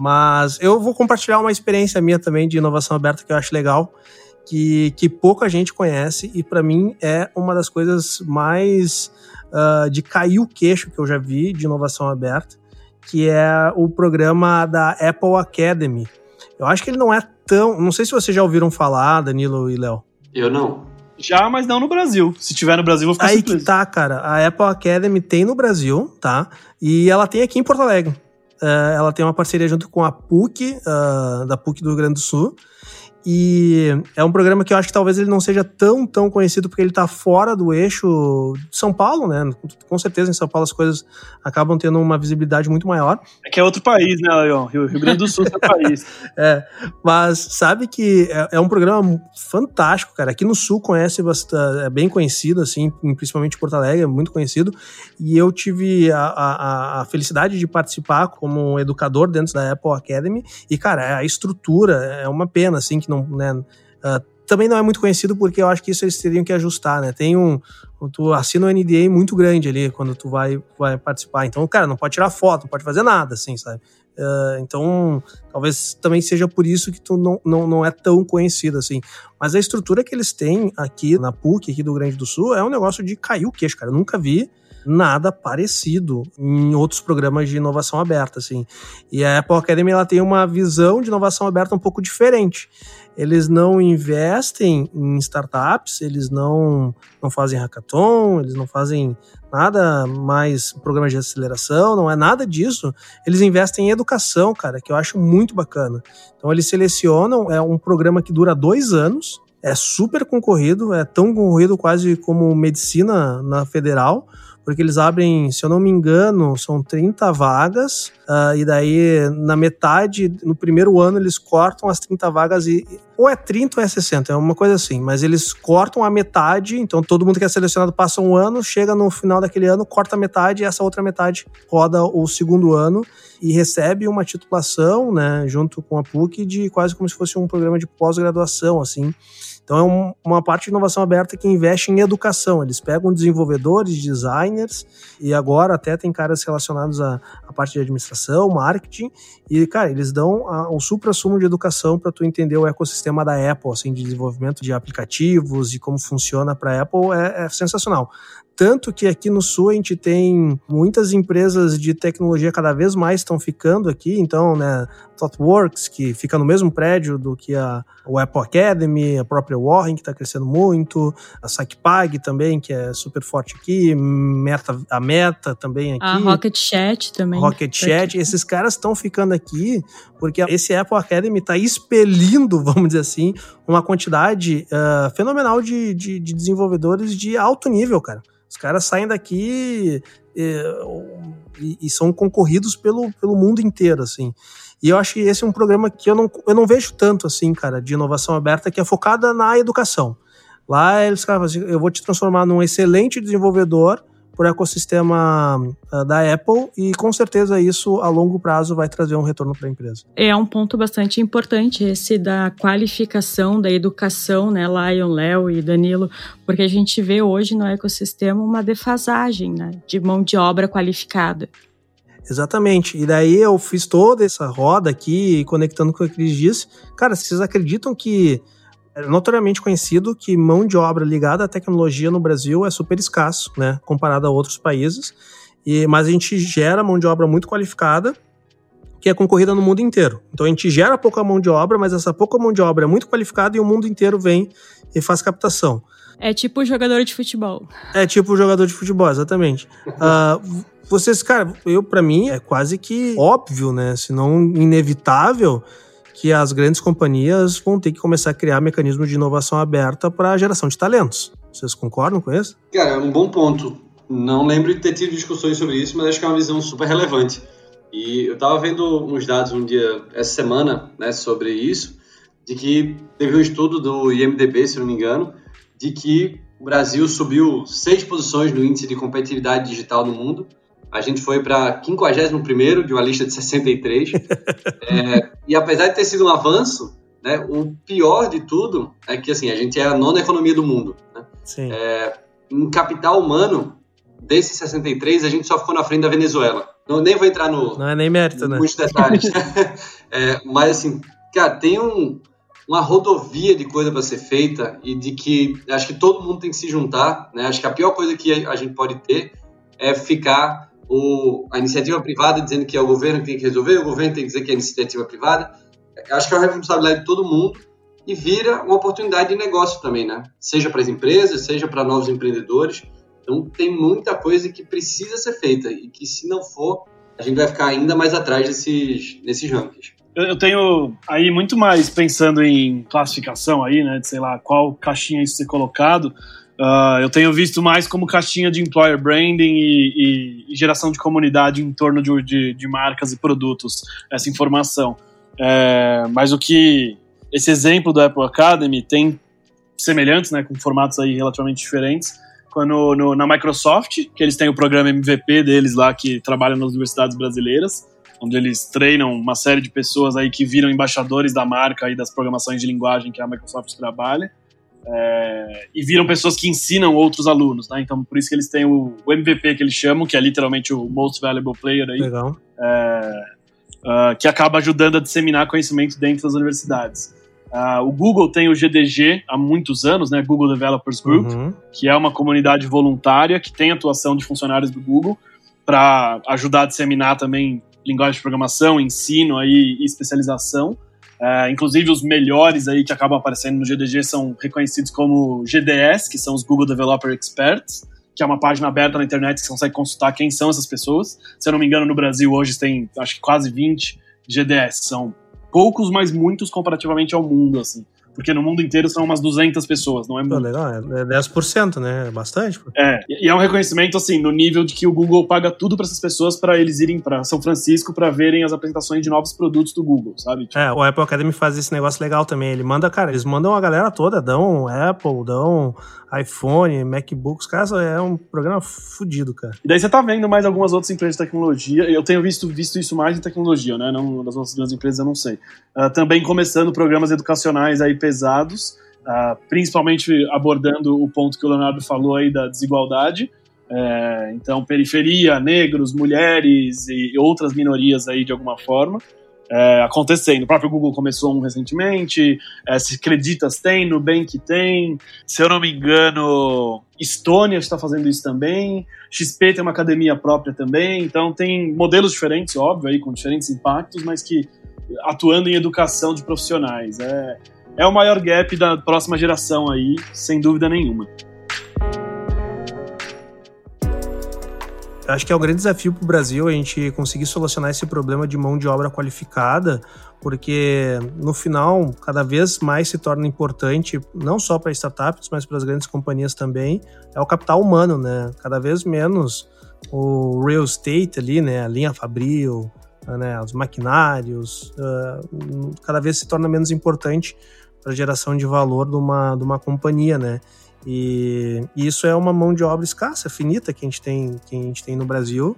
Mas eu vou compartilhar uma experiência minha também de inovação aberta que eu acho legal que, que pouca gente conhece e para mim é uma das coisas mais uh, de cair o queixo que eu já vi de inovação aberta, que é o programa da Apple Academy. Eu acho que ele não é tão. Não sei se vocês já ouviram falar, Danilo e Léo. Eu não. Já, mas não no Brasil. Se tiver no Brasil, vou ficar Aí surpreso. que tá, cara. A Apple Academy tem no Brasil, tá? E ela tem aqui em Porto Alegre. Uh, ela tem uma parceria junto com a PUC, uh, da PUC do Rio Grande do Sul. E é um programa que eu acho que talvez ele não seja tão, tão conhecido porque ele está fora do eixo de São Paulo, né? Com certeza em São Paulo as coisas acabam tendo uma visibilidade muito maior. É que é outro país, né, Leon? Rio, Rio Grande do Sul é país. é, mas sabe que é, é, um programa fantástico, cara. Aqui no Sul conhece bastante, é bem conhecido, assim, principalmente em Porto Alegre, é muito conhecido. E eu tive a, a, a felicidade de participar como educador dentro da Apple Academy. E, cara, a estrutura é uma pena, assim, que não não, né, uh, também não é muito conhecido porque eu acho que isso eles teriam que ajustar, né? Tem um, tu assina um NDA muito grande ali quando tu vai, vai participar. Então, cara, não pode tirar foto, não pode fazer nada, assim, sabe? Uh, então, talvez também seja por isso que tu não, não, não é tão conhecido assim. Mas a estrutura que eles têm aqui na PUC, aqui do Grande do Sul, é um negócio de cair o queixo, cara. Eu nunca vi nada parecido em outros programas de inovação aberta, assim. E a Apple Academy ela tem uma visão de inovação aberta um pouco diferente. Eles não investem em startups, eles não, não fazem hackathon, eles não fazem nada mais programas de aceleração, não é nada disso. Eles investem em educação, cara, que eu acho muito bacana. Então eles selecionam, é um programa que dura dois anos, é super concorrido, é tão concorrido quase como medicina na federal porque eles abrem, se eu não me engano, são 30 vagas, uh, e daí na metade, no primeiro ano, eles cortam as 30 vagas e. Ou é 30 ou é 60, é uma coisa assim, mas eles cortam a metade, então todo mundo que é selecionado passa um ano, chega no final daquele ano, corta a metade e essa outra metade roda o segundo ano e recebe uma titulação, né, junto com a PUC, de quase como se fosse um programa de pós-graduação, assim. Então é um, uma parte de inovação aberta que investe em educação. Eles pegam desenvolvedores, designers e agora até tem caras relacionados à, à parte de administração, marketing e cara eles dão o supra-sumo de educação para tu entender o ecossistema da Apple, assim, de desenvolvimento de aplicativos e como funciona para a Apple é, é sensacional. Tanto que aqui no Sul a gente tem muitas empresas de tecnologia cada vez mais estão ficando aqui. Então, né, ThoughtWorks, que fica no mesmo prédio do que a, o Apple Academy, a própria Warren, que está crescendo muito, a SciPag também, que é super forte aqui, Meta, a Meta também aqui. A Rocket Chat também. Rocket Chat. Esses caras estão ficando aqui porque esse Apple Academy está expelindo, vamos dizer assim, uma quantidade uh, fenomenal de, de, de desenvolvedores de alto nível, cara. Os caras saem daqui e, e, são concorridos pelo, pelo mundo inteiro, assim. E eu acho que esse é um programa que eu não, eu não vejo tanto, assim, cara, de inovação aberta, que é focada na educação. Lá eles, cara, assim, eu vou te transformar num excelente desenvolvedor por ecossistema uh, da Apple e com certeza isso a longo prazo vai trazer um retorno para a empresa. É um ponto bastante importante esse da qualificação, da educação, né, Lion, Léo e Danilo, porque a gente vê hoje no ecossistema uma defasagem né, de mão de obra qualificada. Exatamente. E daí eu fiz toda essa roda aqui, conectando com o que Cris disse. Cara, vocês acreditam que é notoriamente conhecido que mão de obra ligada à tecnologia no Brasil é super escasso, né, comparado a outros países. E, mas a gente gera mão de obra muito qualificada, que é concorrida no mundo inteiro. Então a gente gera pouca mão de obra, mas essa pouca mão de obra é muito qualificada e o mundo inteiro vem e faz captação. É tipo jogador de futebol. É tipo jogador de futebol, exatamente. uh, vocês, cara, eu para mim é quase que óbvio, né? Se não inevitável que as grandes companhias vão ter que começar a criar mecanismos de inovação aberta para a geração de talentos. Vocês concordam com isso? Cara, é um bom ponto. Não lembro de ter tido discussões sobre isso, mas acho que é uma visão super relevante. E eu estava vendo uns dados um dia, essa semana, né, sobre isso, de que teve um estudo do IMDB, se não me engano, de que o Brasil subiu seis posições no índice de competitividade digital no mundo a gente foi para 51 de uma lista de 63. é, e apesar de ter sido um avanço, né, o pior de tudo é que assim, a gente é a nona economia do mundo. Né? Sim. É, em capital humano, desses 63, a gente só ficou na frente da Venezuela. Não, nem vou entrar no. Não é nem mérito, né? Muitos detalhes. é, mas assim, cara, tem um, uma rodovia de coisa para ser feita e de que acho que todo mundo tem que se juntar. Né? Acho que a pior coisa que a gente pode ter é ficar o, a iniciativa privada dizendo que é o governo que tem que resolver, o governo tem que dizer que é iniciativa privada. Acho que é uma responsabilidade de todo mundo e vira uma oportunidade de negócio também, né? Seja para as empresas, seja para novos empreendedores. Então tem muita coisa que precisa ser feita e que se não for, a gente vai ficar ainda mais atrás desses, desses rankings. Eu tenho aí muito mais pensando em classificação aí, né? De sei lá qual caixinha isso ser colocado. Uh, eu tenho visto mais como caixinha de employer branding e, e, geração de comunidade em torno de, de, de, marcas e produtos, essa informação. É, mas o que esse exemplo do Apple Academy tem semelhantes, né, com formatos aí relativamente diferentes, quando no, na Microsoft, que eles têm o programa MVP deles lá, que trabalha nas universidades brasileiras, onde eles treinam uma série de pessoas aí que viram embaixadores da marca e das programações de linguagem que a Microsoft trabalha. É, e viram pessoas que ensinam outros alunos, né? Então, por isso que eles têm o, o MVP que eles chamam, que é literalmente o Most Valuable Player aí. Legal. É, uh, que acaba ajudando a disseminar conhecimento dentro das universidades. Uh, o Google tem o GDG há muitos anos, né? Google Developers Group, uhum. que é uma comunidade voluntária que tem atuação de funcionários do Google para ajudar a disseminar também linguagem de programação, ensino aí, e especialização. Uh, inclusive, os melhores aí que acabam aparecendo no GDG são reconhecidos como GDS, que são os Google Developer Experts, que é uma página aberta na internet que você consegue consultar quem são essas pessoas. Se eu não me engano, no Brasil hoje tem, acho que quase 20 GDS, são poucos, mas muitos comparativamente ao mundo, assim. Porque no mundo inteiro são umas 200 pessoas, não é muito. legal, é 10%, né? É bastante. É, e é um reconhecimento, assim, no nível de que o Google paga tudo para essas pessoas para eles irem para São Francisco para verem as apresentações de novos produtos do Google, sabe? Tipo... É, o Apple Academy faz esse negócio legal também. Ele manda, cara, eles mandam a galera toda, dão Apple, dão iPhone, MacBooks, cara, é um programa fodido, cara. E daí você tá vendo mais algumas outras empresas de tecnologia, eu tenho visto, visto isso mais em tecnologia, né, não das nossas grandes empresas, eu não sei. Uh, também começando programas educacionais aí pesados, uh, principalmente abordando o ponto que o Leonardo falou aí da desigualdade, é, então, periferia, negros, mulheres e outras minorias aí de alguma forma é, acontecendo. O próprio Google começou um recentemente, é, se Creditas tem, Nubank tem, se eu não me engano, Estônia está fazendo isso também, XP tem uma academia própria também, então tem modelos diferentes, óbvio, aí, com diferentes impactos, mas que atuando em educação de profissionais. É, é o maior gap da próxima geração aí, sem dúvida nenhuma. Acho que é um grande desafio para o Brasil a gente conseguir solucionar esse problema de mão de obra qualificada, porque no final, cada vez mais se torna importante, não só para startups, mas para as grandes companhias também, é o capital humano, né? Cada vez menos o real estate ali, né? A linha fabril, né? os maquinários, uh, cada vez se torna menos importante para a geração de valor de uma, de uma companhia, né? E, e, isso é uma mão de obra escassa, finita que a gente tem, que a gente tem no Brasil.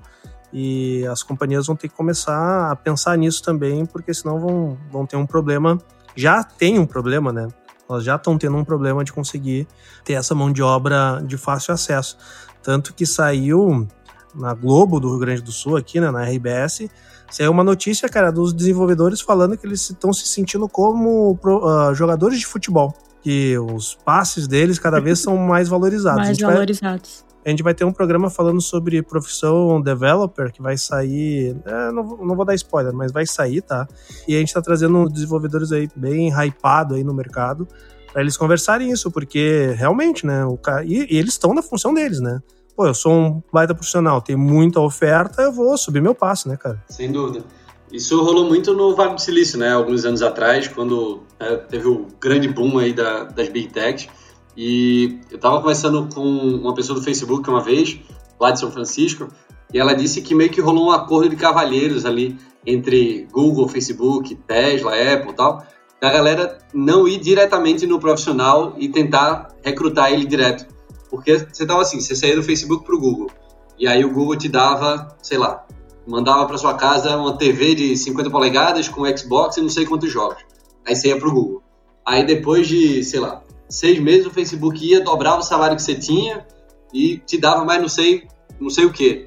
E as companhias vão ter que começar a pensar nisso também, porque senão vão, vão ter um problema. Já tem um problema, né? Elas já estão tendo um problema de conseguir ter essa mão de obra de fácil acesso. Tanto que saiu na Globo do Rio Grande do Sul, aqui, né, na RBS, saiu uma notícia, cara, dos desenvolvedores falando que eles estão se sentindo como uh, jogadores de futebol que os passes deles cada vez são mais valorizados. Mais a valorizados. Vai, a gente vai ter um programa falando sobre profissão developer que vai sair. É, não, não vou dar spoiler, mas vai sair, tá? E a gente tá trazendo desenvolvedores aí bem hypado aí no mercado para eles conversarem isso, porque realmente, né? O cara, e, e eles estão na função deles, né? Pô, eu sou um baita profissional, tem muita oferta, eu vou subir meu passo, né, cara? Sem dúvida. Isso rolou muito no Vale do Silício, né? Alguns anos atrás, quando é, teve o grande boom aí da, das Big Techs. E eu estava conversando com uma pessoa do Facebook uma vez, lá de São Francisco, e ela disse que meio que rolou um acordo de cavalheiros ali entre Google, Facebook, Tesla, Apple e tal, a galera não ir diretamente no profissional e tentar recrutar ele direto. Porque você tava assim, você saía do Facebook para o Google, e aí o Google te dava, sei lá, mandava para sua casa uma TV de 50 polegadas com Xbox e não sei quantos jogos. Aí você ia pro Google. Aí depois de, sei lá, seis meses o Facebook ia, dobrava o salário que você tinha e te dava mais não sei, não sei o que.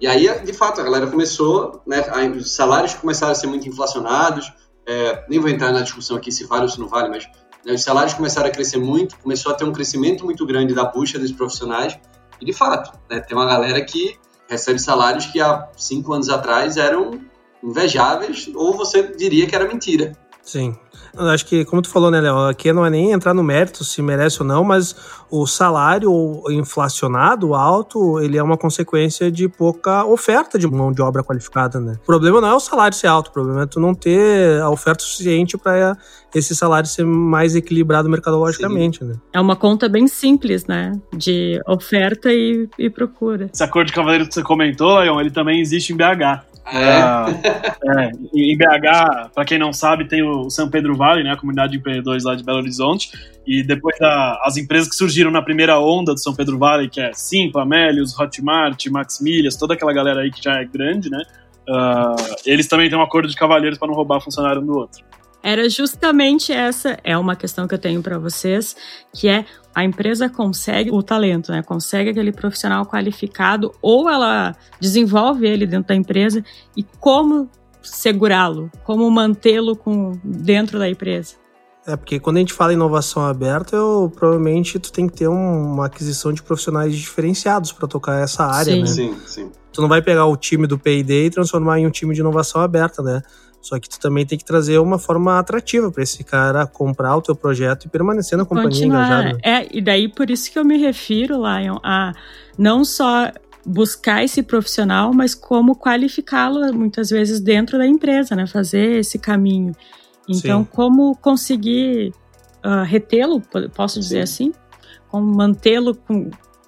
E aí, de fato, a galera começou, né, os salários começaram a ser muito inflacionados, é, nem vou entrar na discussão aqui se vale ou se não vale, mas né, os salários começaram a crescer muito, começou a ter um crescimento muito grande da busca dos profissionais, e de fato, né, tem uma galera que recebe salários que há cinco anos atrás eram invejáveis, ou você diria que era mentira. Sim. Acho que, como tu falou, né, Léo, aqui não é nem entrar no mérito se merece ou não, mas o salário inflacionado alto, ele é uma consequência de pouca oferta de mão de obra qualificada, né? O problema não é o salário ser alto, o problema é tu não ter a oferta suficiente para esse salário ser mais equilibrado mercadologicamente, Sim. né? É uma conta bem simples, né? De oferta e, e procura. Esse acordo de cavaleiro que você comentou, Leon, ele também existe em BH. É. é, em BH, para quem não sabe, tem o São Pedro Vale, né, a comunidade de empreendedores lá de Belo Horizonte. E depois da, as empresas que surgiram na primeira onda do São Pedro Vale, que é Simpla, Amélios, Hotmart, Max Milhas, toda aquela galera aí que já é grande, né? Uh, eles também têm um acordo de cavalheiros para não roubar funcionário um do outro. Era justamente essa, é uma questão que eu tenho para vocês, que é a empresa consegue o talento, né? Consegue aquele profissional qualificado ou ela desenvolve ele dentro da empresa e como segurá-lo, como mantê-lo com dentro da empresa. É, porque quando a gente fala em inovação aberta, eu, provavelmente tu tem que ter um, uma aquisição de profissionais diferenciados para tocar essa área, sim. né? Sim, sim. Tu não vai pegar o time do P&D e transformar em um time de inovação aberta, né? Só que tu também tem que trazer uma forma atrativa para esse cara comprar o teu projeto e permanecer na companhia Continuar. engajado. É, e daí por isso que eu me refiro, Lion, a não só buscar esse profissional, mas como qualificá-lo muitas vezes dentro da empresa, né? Fazer esse caminho. Então, Sim. como conseguir uh, retê-lo, posso dizer Sim. assim? Como mantê-lo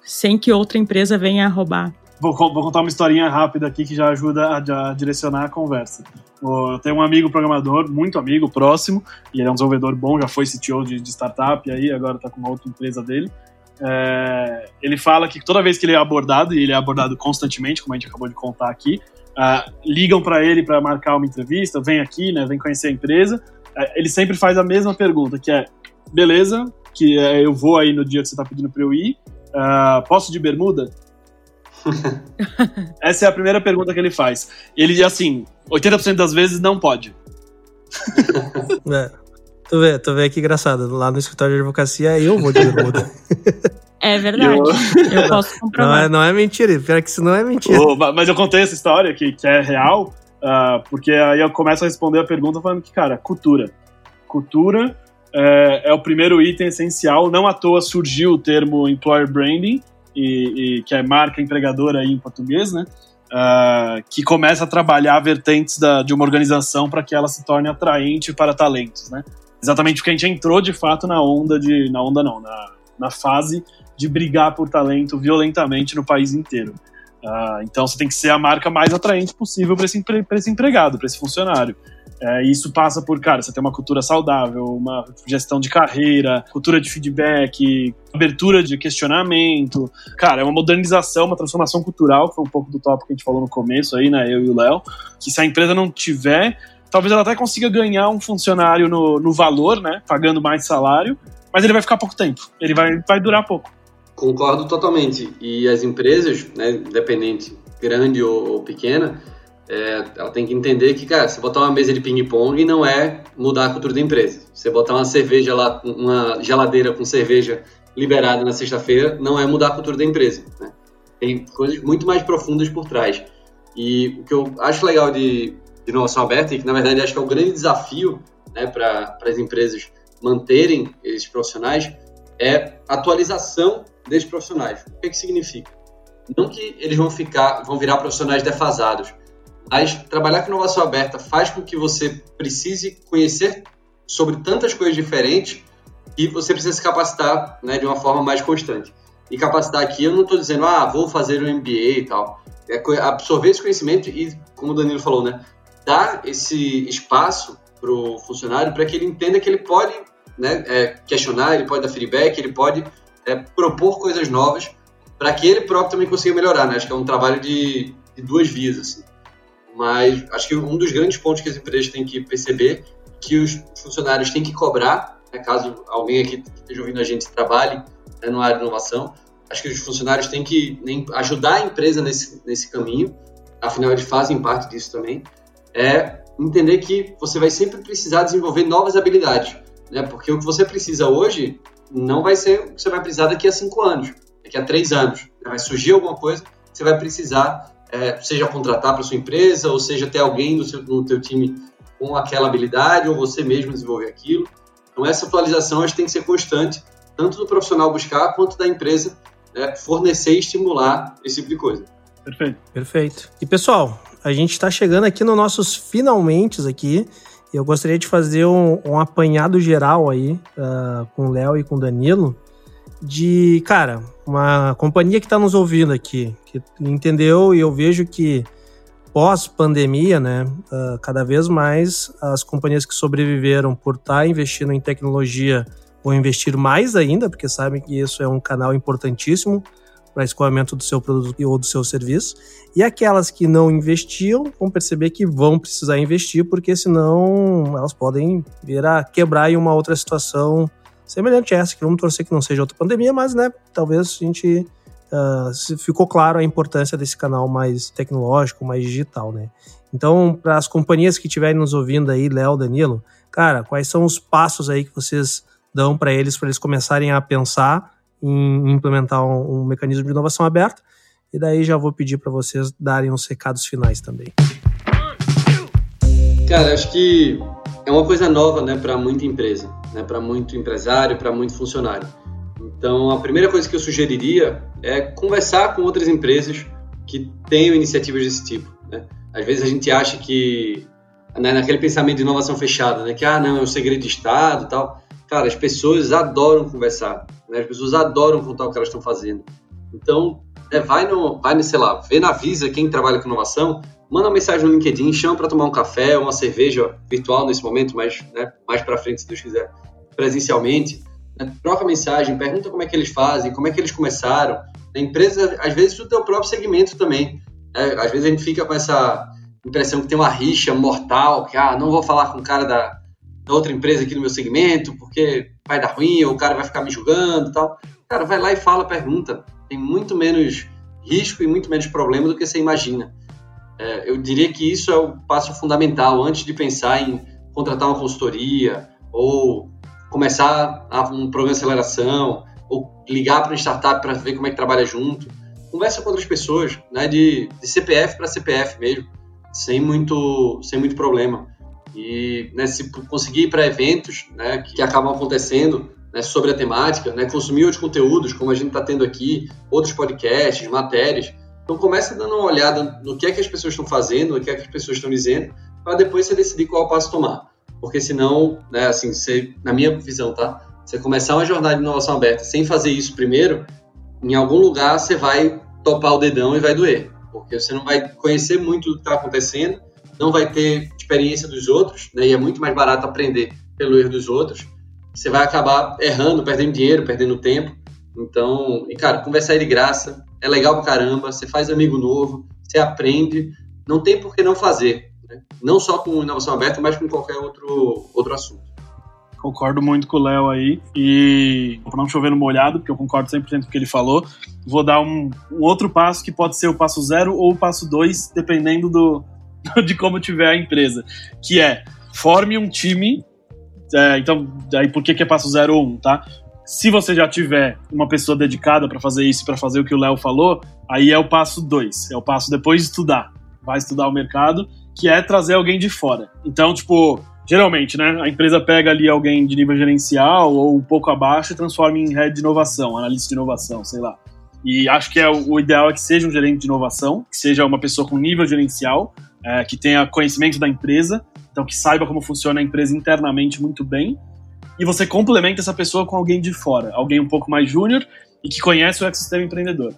sem que outra empresa venha roubar. Vou, vou, contar uma historinha rápida aqui que já ajuda a, a, direcionar a conversa. Eu tenho um amigo programador, muito amigo, próximo, e ele é um desenvolvedor bom, já foi CTO de, de startup, aí agora está com uma outra empresa dele. É, ele fala que toda vez que ele é abordado, e ele é abordado constantemente, como a gente acabou de contar aqui, uh, ligam para ele para marcar uma entrevista, vem aqui, né, vem conhecer a empresa. Uh, ele sempre faz a mesma pergunta, que é: beleza, que uh, eu vou aí no dia que você está pedindo para eu ir, posso de bermuda? Essa é a primeira pergunta que ele faz. Ele, assim, 80% das vezes não pode. é. Tu vê, tu vê que engraçado. Lá no escritório de advocacia eu vou de bermuda. É verdade. Eu, eu posso comprovar. Não é, não é mentira. Pior que isso não é mentira. Oh, mas eu contei essa história que, que é real, uh, porque aí eu começo a responder a pergunta falando que, cara, cultura. Cultura é, é, o primeiro item essencial. Não à toa surgiu o termo employer branding, e, e que é marca empregadora aí em português, né? Uh, que começa a trabalhar vertentes da, de uma organização para que ela se torne atraente para talentos, né? Exatamente porque a gente entrou de fato na onda de. Na onda não, na, na fase de brigar por talento violentamente no país inteiro. Uh, então você tem que ser a marca mais atraente possível para esse, esse empregado, para esse funcionário. É, isso passa por, cara, você ter uma cultura saudável, uma gestão de carreira, cultura de feedback, abertura de questionamento. Cara, é uma modernização, uma transformação cultural, que foi um pouco do tópico que a gente falou no começo aí, né, eu e o Léo, que se a empresa não tiver, talvez ela até consiga ganhar um funcionário no, no valor, né, pagando mais salário, mas ele vai ficar pouco tempo, ele vai, vai durar pouco. Concordo totalmente. E as empresas, né, independente, grande ou, ou pequena, é, ela tem que entender que, cara, você botar uma mesa de ping-pong não é mudar a cultura da empresa. Você botar uma cerveja lá, uma geladeira com cerveja liberada na sexta-feira, não é mudar a cultura da empresa. Né? Tem coisas muito mais profundas por trás. E o que eu acho legal de, de inovação aberta, e que na verdade acho que é o grande desafio né, para as empresas manterem esses profissionais, é atualização desses profissionais. O que, que significa? Não que eles vão ficar, vão virar profissionais defasados, mas trabalhar com inovação aberta faz com que você precise conhecer sobre tantas coisas diferentes e você precisa se capacitar né, de uma forma mais constante. E capacitar aqui, eu não estou dizendo, ah, vou fazer um MBA e tal. É absorver esse conhecimento e, como o Danilo falou, né, dar esse espaço para o funcionário para que ele entenda que ele pode né, é, questionar, ele pode dar feedback, ele pode é, propor coisas novas para que ele próprio também consiga melhorar. Né? Acho que é um trabalho de, de duas vias. Assim. Mas acho que um dos grandes pontos que as empresas têm que perceber que os funcionários têm que cobrar, né, caso alguém aqui esteja ouvindo a gente trabalhe né, no área de inovação, acho que os funcionários têm que ajudar a empresa nesse, nesse caminho, afinal eles fazem parte disso também, é entender que você vai sempre precisar desenvolver novas habilidades, né, porque o que você precisa hoje não vai ser o que você vai precisar daqui a cinco anos, daqui a três anos. Vai surgir alguma coisa, você vai precisar é, seja contratar para sua empresa, ou seja ter alguém no, seu, no teu time com aquela habilidade, ou você mesmo desenvolver aquilo. Então essa atualização acho que tem que ser constante, tanto do profissional buscar, quanto da empresa né, fornecer e estimular esse tipo de coisa. Perfeito. Perfeito. E pessoal, a gente está chegando aqui nos nossos finalmente aqui. Eu gostaria de fazer um, um apanhado geral aí uh, com o Léo e com o Danilo de, cara, uma companhia que está nos ouvindo aqui, que entendeu e eu vejo que pós-pandemia, né, uh, cada vez mais as companhias que sobreviveram por estar tá investindo em tecnologia vão investir mais ainda, porque sabem que isso é um canal importantíssimo para escoamento do seu produto ou do seu serviço. E aquelas que não investiam vão perceber que vão precisar investir, porque senão elas podem vir a quebrar em uma outra situação semelhante a essa, que vamos torcer que não seja outra pandemia, mas, né, talvez a gente uh, ficou claro a importância desse canal mais tecnológico, mais digital, né? Então, para as companhias que estiverem nos ouvindo aí, Léo, Danilo, cara, quais são os passos aí que vocês dão para eles, para eles começarem a pensar em implementar um, um mecanismo de inovação aberta? E daí já vou pedir para vocês darem uns recados finais também. Cara, acho que é uma coisa nova, né, para muita empresa, né, para muito empresário, para muito funcionário. Então, a primeira coisa que eu sugeriria é conversar com outras empresas que tenham iniciativas desse tipo. Né? Às vezes a gente acha que, né, naquele pensamento de inovação fechada, né, que ah, não, é um segredo de Estado e tal. cara, as pessoas adoram conversar, né? as pessoas adoram contar o que elas estão fazendo. Então, é, vai no, vai no, sei lá, vê na Visa quem trabalha com inovação, manda uma mensagem no LinkedIn, chama para tomar um café, uma cerveja virtual nesse momento, mas né, mais para frente, se Deus quiser, presencialmente. Né, troca mensagem, pergunta como é que eles fazem, como é que eles começaram. A empresa, às vezes, do teu próprio segmento também. É, às vezes a gente fica com essa impressão que tem uma rixa mortal, que ah, não vou falar com o cara da, da outra empresa aqui no meu segmento, porque vai dar ruim, ou o cara vai ficar me julgando e tal. Cara, vai lá e fala, pergunta. Tem muito menos risco e muito menos problema do que você imagina. É, eu diria que isso é o passo fundamental antes de pensar em contratar uma consultoria ou começar um programa de aceleração ou ligar para uma startup para ver como é que trabalha junto. Conversa com outras pessoas, né, de, de CPF para CPF mesmo, sem muito, sem muito problema. E né, se conseguir ir para eventos né, que acabam acontecendo né, sobre a temática, né, consumir outros conteúdos, como a gente está tendo aqui, outros podcasts, matérias, então começa dando uma olhada no que é que as pessoas estão fazendo, no que é que as pessoas estão dizendo, para depois você decidir qual passo tomar. Porque senão, né, assim, você, na minha visão, tá? Você começar uma jornada de inovação aberta sem fazer isso primeiro, em algum lugar você vai topar o dedão e vai doer. Porque você não vai conhecer muito do que está acontecendo, não vai ter experiência dos outros, né? E é muito mais barato aprender pelo erro dos outros. Você vai acabar errando, perdendo dinheiro, perdendo tempo. Então, e cara, conversar é de graça, é legal pra caramba, você faz amigo novo, você aprende, não tem por que não fazer. Né? Não só com inovação aberta, mas com qualquer outro, outro assunto. Concordo muito com o Léo aí. E, para não chover no molhado, porque eu concordo 100% com o que ele falou, vou dar um, um, outro passo que pode ser o passo zero ou o passo dois, dependendo do, de como tiver a empresa. Que é, forme um time. É, então, aí por que, que é passo zero ou um, tá? Se você já tiver uma pessoa dedicada para fazer isso, para fazer o que o Léo falou, aí é o passo dois. É o passo depois de estudar. Vai estudar o mercado, que é trazer alguém de fora. Então, tipo, geralmente, né, a empresa pega ali alguém de nível gerencial ou um pouco abaixo e transforma em head de inovação, analista de inovação, sei lá. E acho que é o, ideal é que seja um gerente de inovação, que seja uma pessoa com nível gerencial, é, que tenha conhecimento da empresa, então que saiba como funciona a empresa internamente muito bem e você complementa essa pessoa com alguém de fora, alguém um pouco mais júnior e que conhece o ecossistema empreendedor.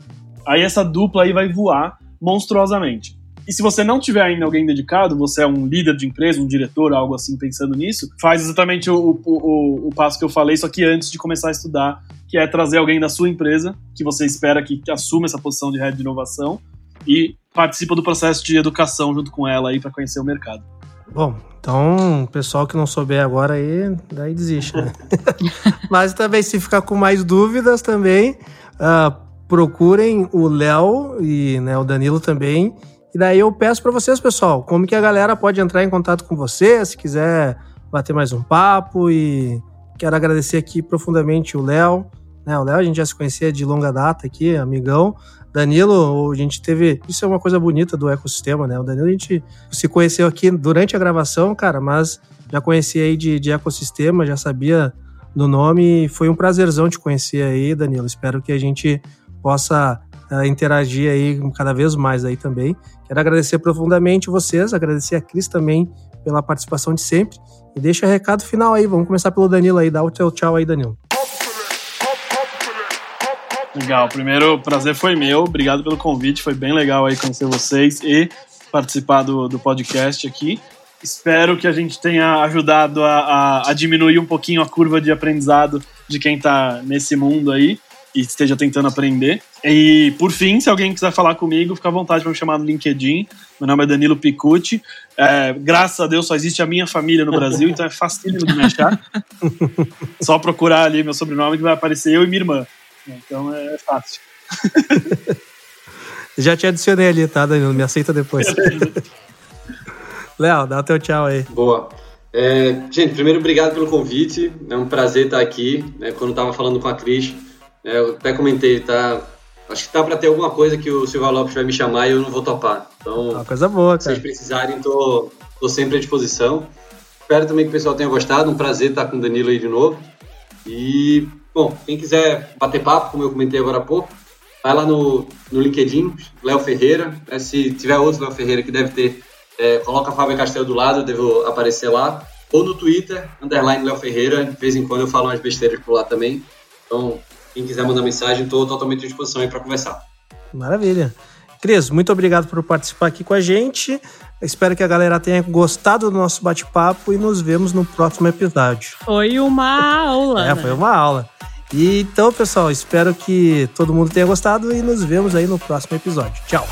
Aí essa dupla aí vai voar monstruosamente. E se você não tiver ainda alguém dedicado, você é um líder de empresa, um diretor, algo assim, pensando nisso, faz exatamente o, o, o, o passo que eu falei, só que antes de começar a estudar, que é trazer alguém da sua empresa, que você espera que assuma essa posição de head de inovação, e participa do processo de educação junto com ela aí para conhecer o mercado. Bom, então, pessoal que não souber agora aí, daí desiste, né? Mas também, se ficar com mais dúvidas também, uh, procurem o Léo e né, o Danilo também. E daí eu peço para vocês, pessoal, como que a galera pode entrar em contato com você, se quiser bater mais um papo. E quero agradecer aqui profundamente o Léo. Né, o Léo, a gente já se conhecia de longa data aqui, amigão. Danilo, a gente teve. Isso é uma coisa bonita do ecossistema, né? O Danilo, a gente se conheceu aqui durante a gravação, cara, mas já conhecia aí de, de ecossistema, já sabia do nome. Foi um prazerzão te conhecer aí, Danilo. Espero que a gente possa uh, interagir aí cada vez mais aí também. Quero agradecer profundamente vocês, agradecer a Cris também pela participação de sempre. E deixa o recado final aí. Vamos começar pelo Danilo aí. Dá o teu tchau aí, Danilo. Legal, primeiro o prazer foi meu, obrigado pelo convite, foi bem legal aí conhecer vocês e participar do, do podcast aqui. Espero que a gente tenha ajudado a, a, a diminuir um pouquinho a curva de aprendizado de quem está nesse mundo aí e esteja tentando aprender. E, por fim, se alguém quiser falar comigo, fica à vontade para me chamar no LinkedIn. Meu nome é Danilo Picucci. É, graças a Deus só existe a minha família no Brasil, então é facílimo de me achar. Só procurar ali meu sobrenome que vai aparecer eu e minha irmã. Então é fácil. Já te adicionei ali, tá, Danilo? Me aceita depois. Léo, dá o teu tchau aí. Boa. É, gente, primeiro, obrigado pelo convite. É um prazer estar aqui. Né, quando estava falando com a Cris, é, eu até comentei, tá? Acho que tá para ter alguma coisa que o Silva Lopes vai me chamar e eu não vou topar. Então, uma coisa boa, cara. Se vocês precisarem, tô, tô sempre à disposição. Espero também que o pessoal tenha gostado. Um prazer estar com o Danilo aí de novo. E Bom, quem quiser bater papo, como eu comentei agora há pouco, vai lá no, no LinkedIn, Léo Ferreira. É, se tiver outro Léo Ferreira que deve ter, é, coloca a Fábio Castelo do lado, eu devo aparecer lá. ou no Twitter, underline Léo Ferreira. De vez em quando eu falo umas besteiras por lá também. Então, quem quiser mandar mensagem, estou totalmente à disposição aí para conversar. Maravilha. Cris, muito obrigado por participar aqui com a gente. espero que a galera tenha gostado do nosso bate-papo e nos vemos no próximo episódio. Foi uma aula. É, né? foi uma aula. E então, pessoal, espero que todo mundo tenha gostado e nos vemos aí no próximo episódio. Tchau.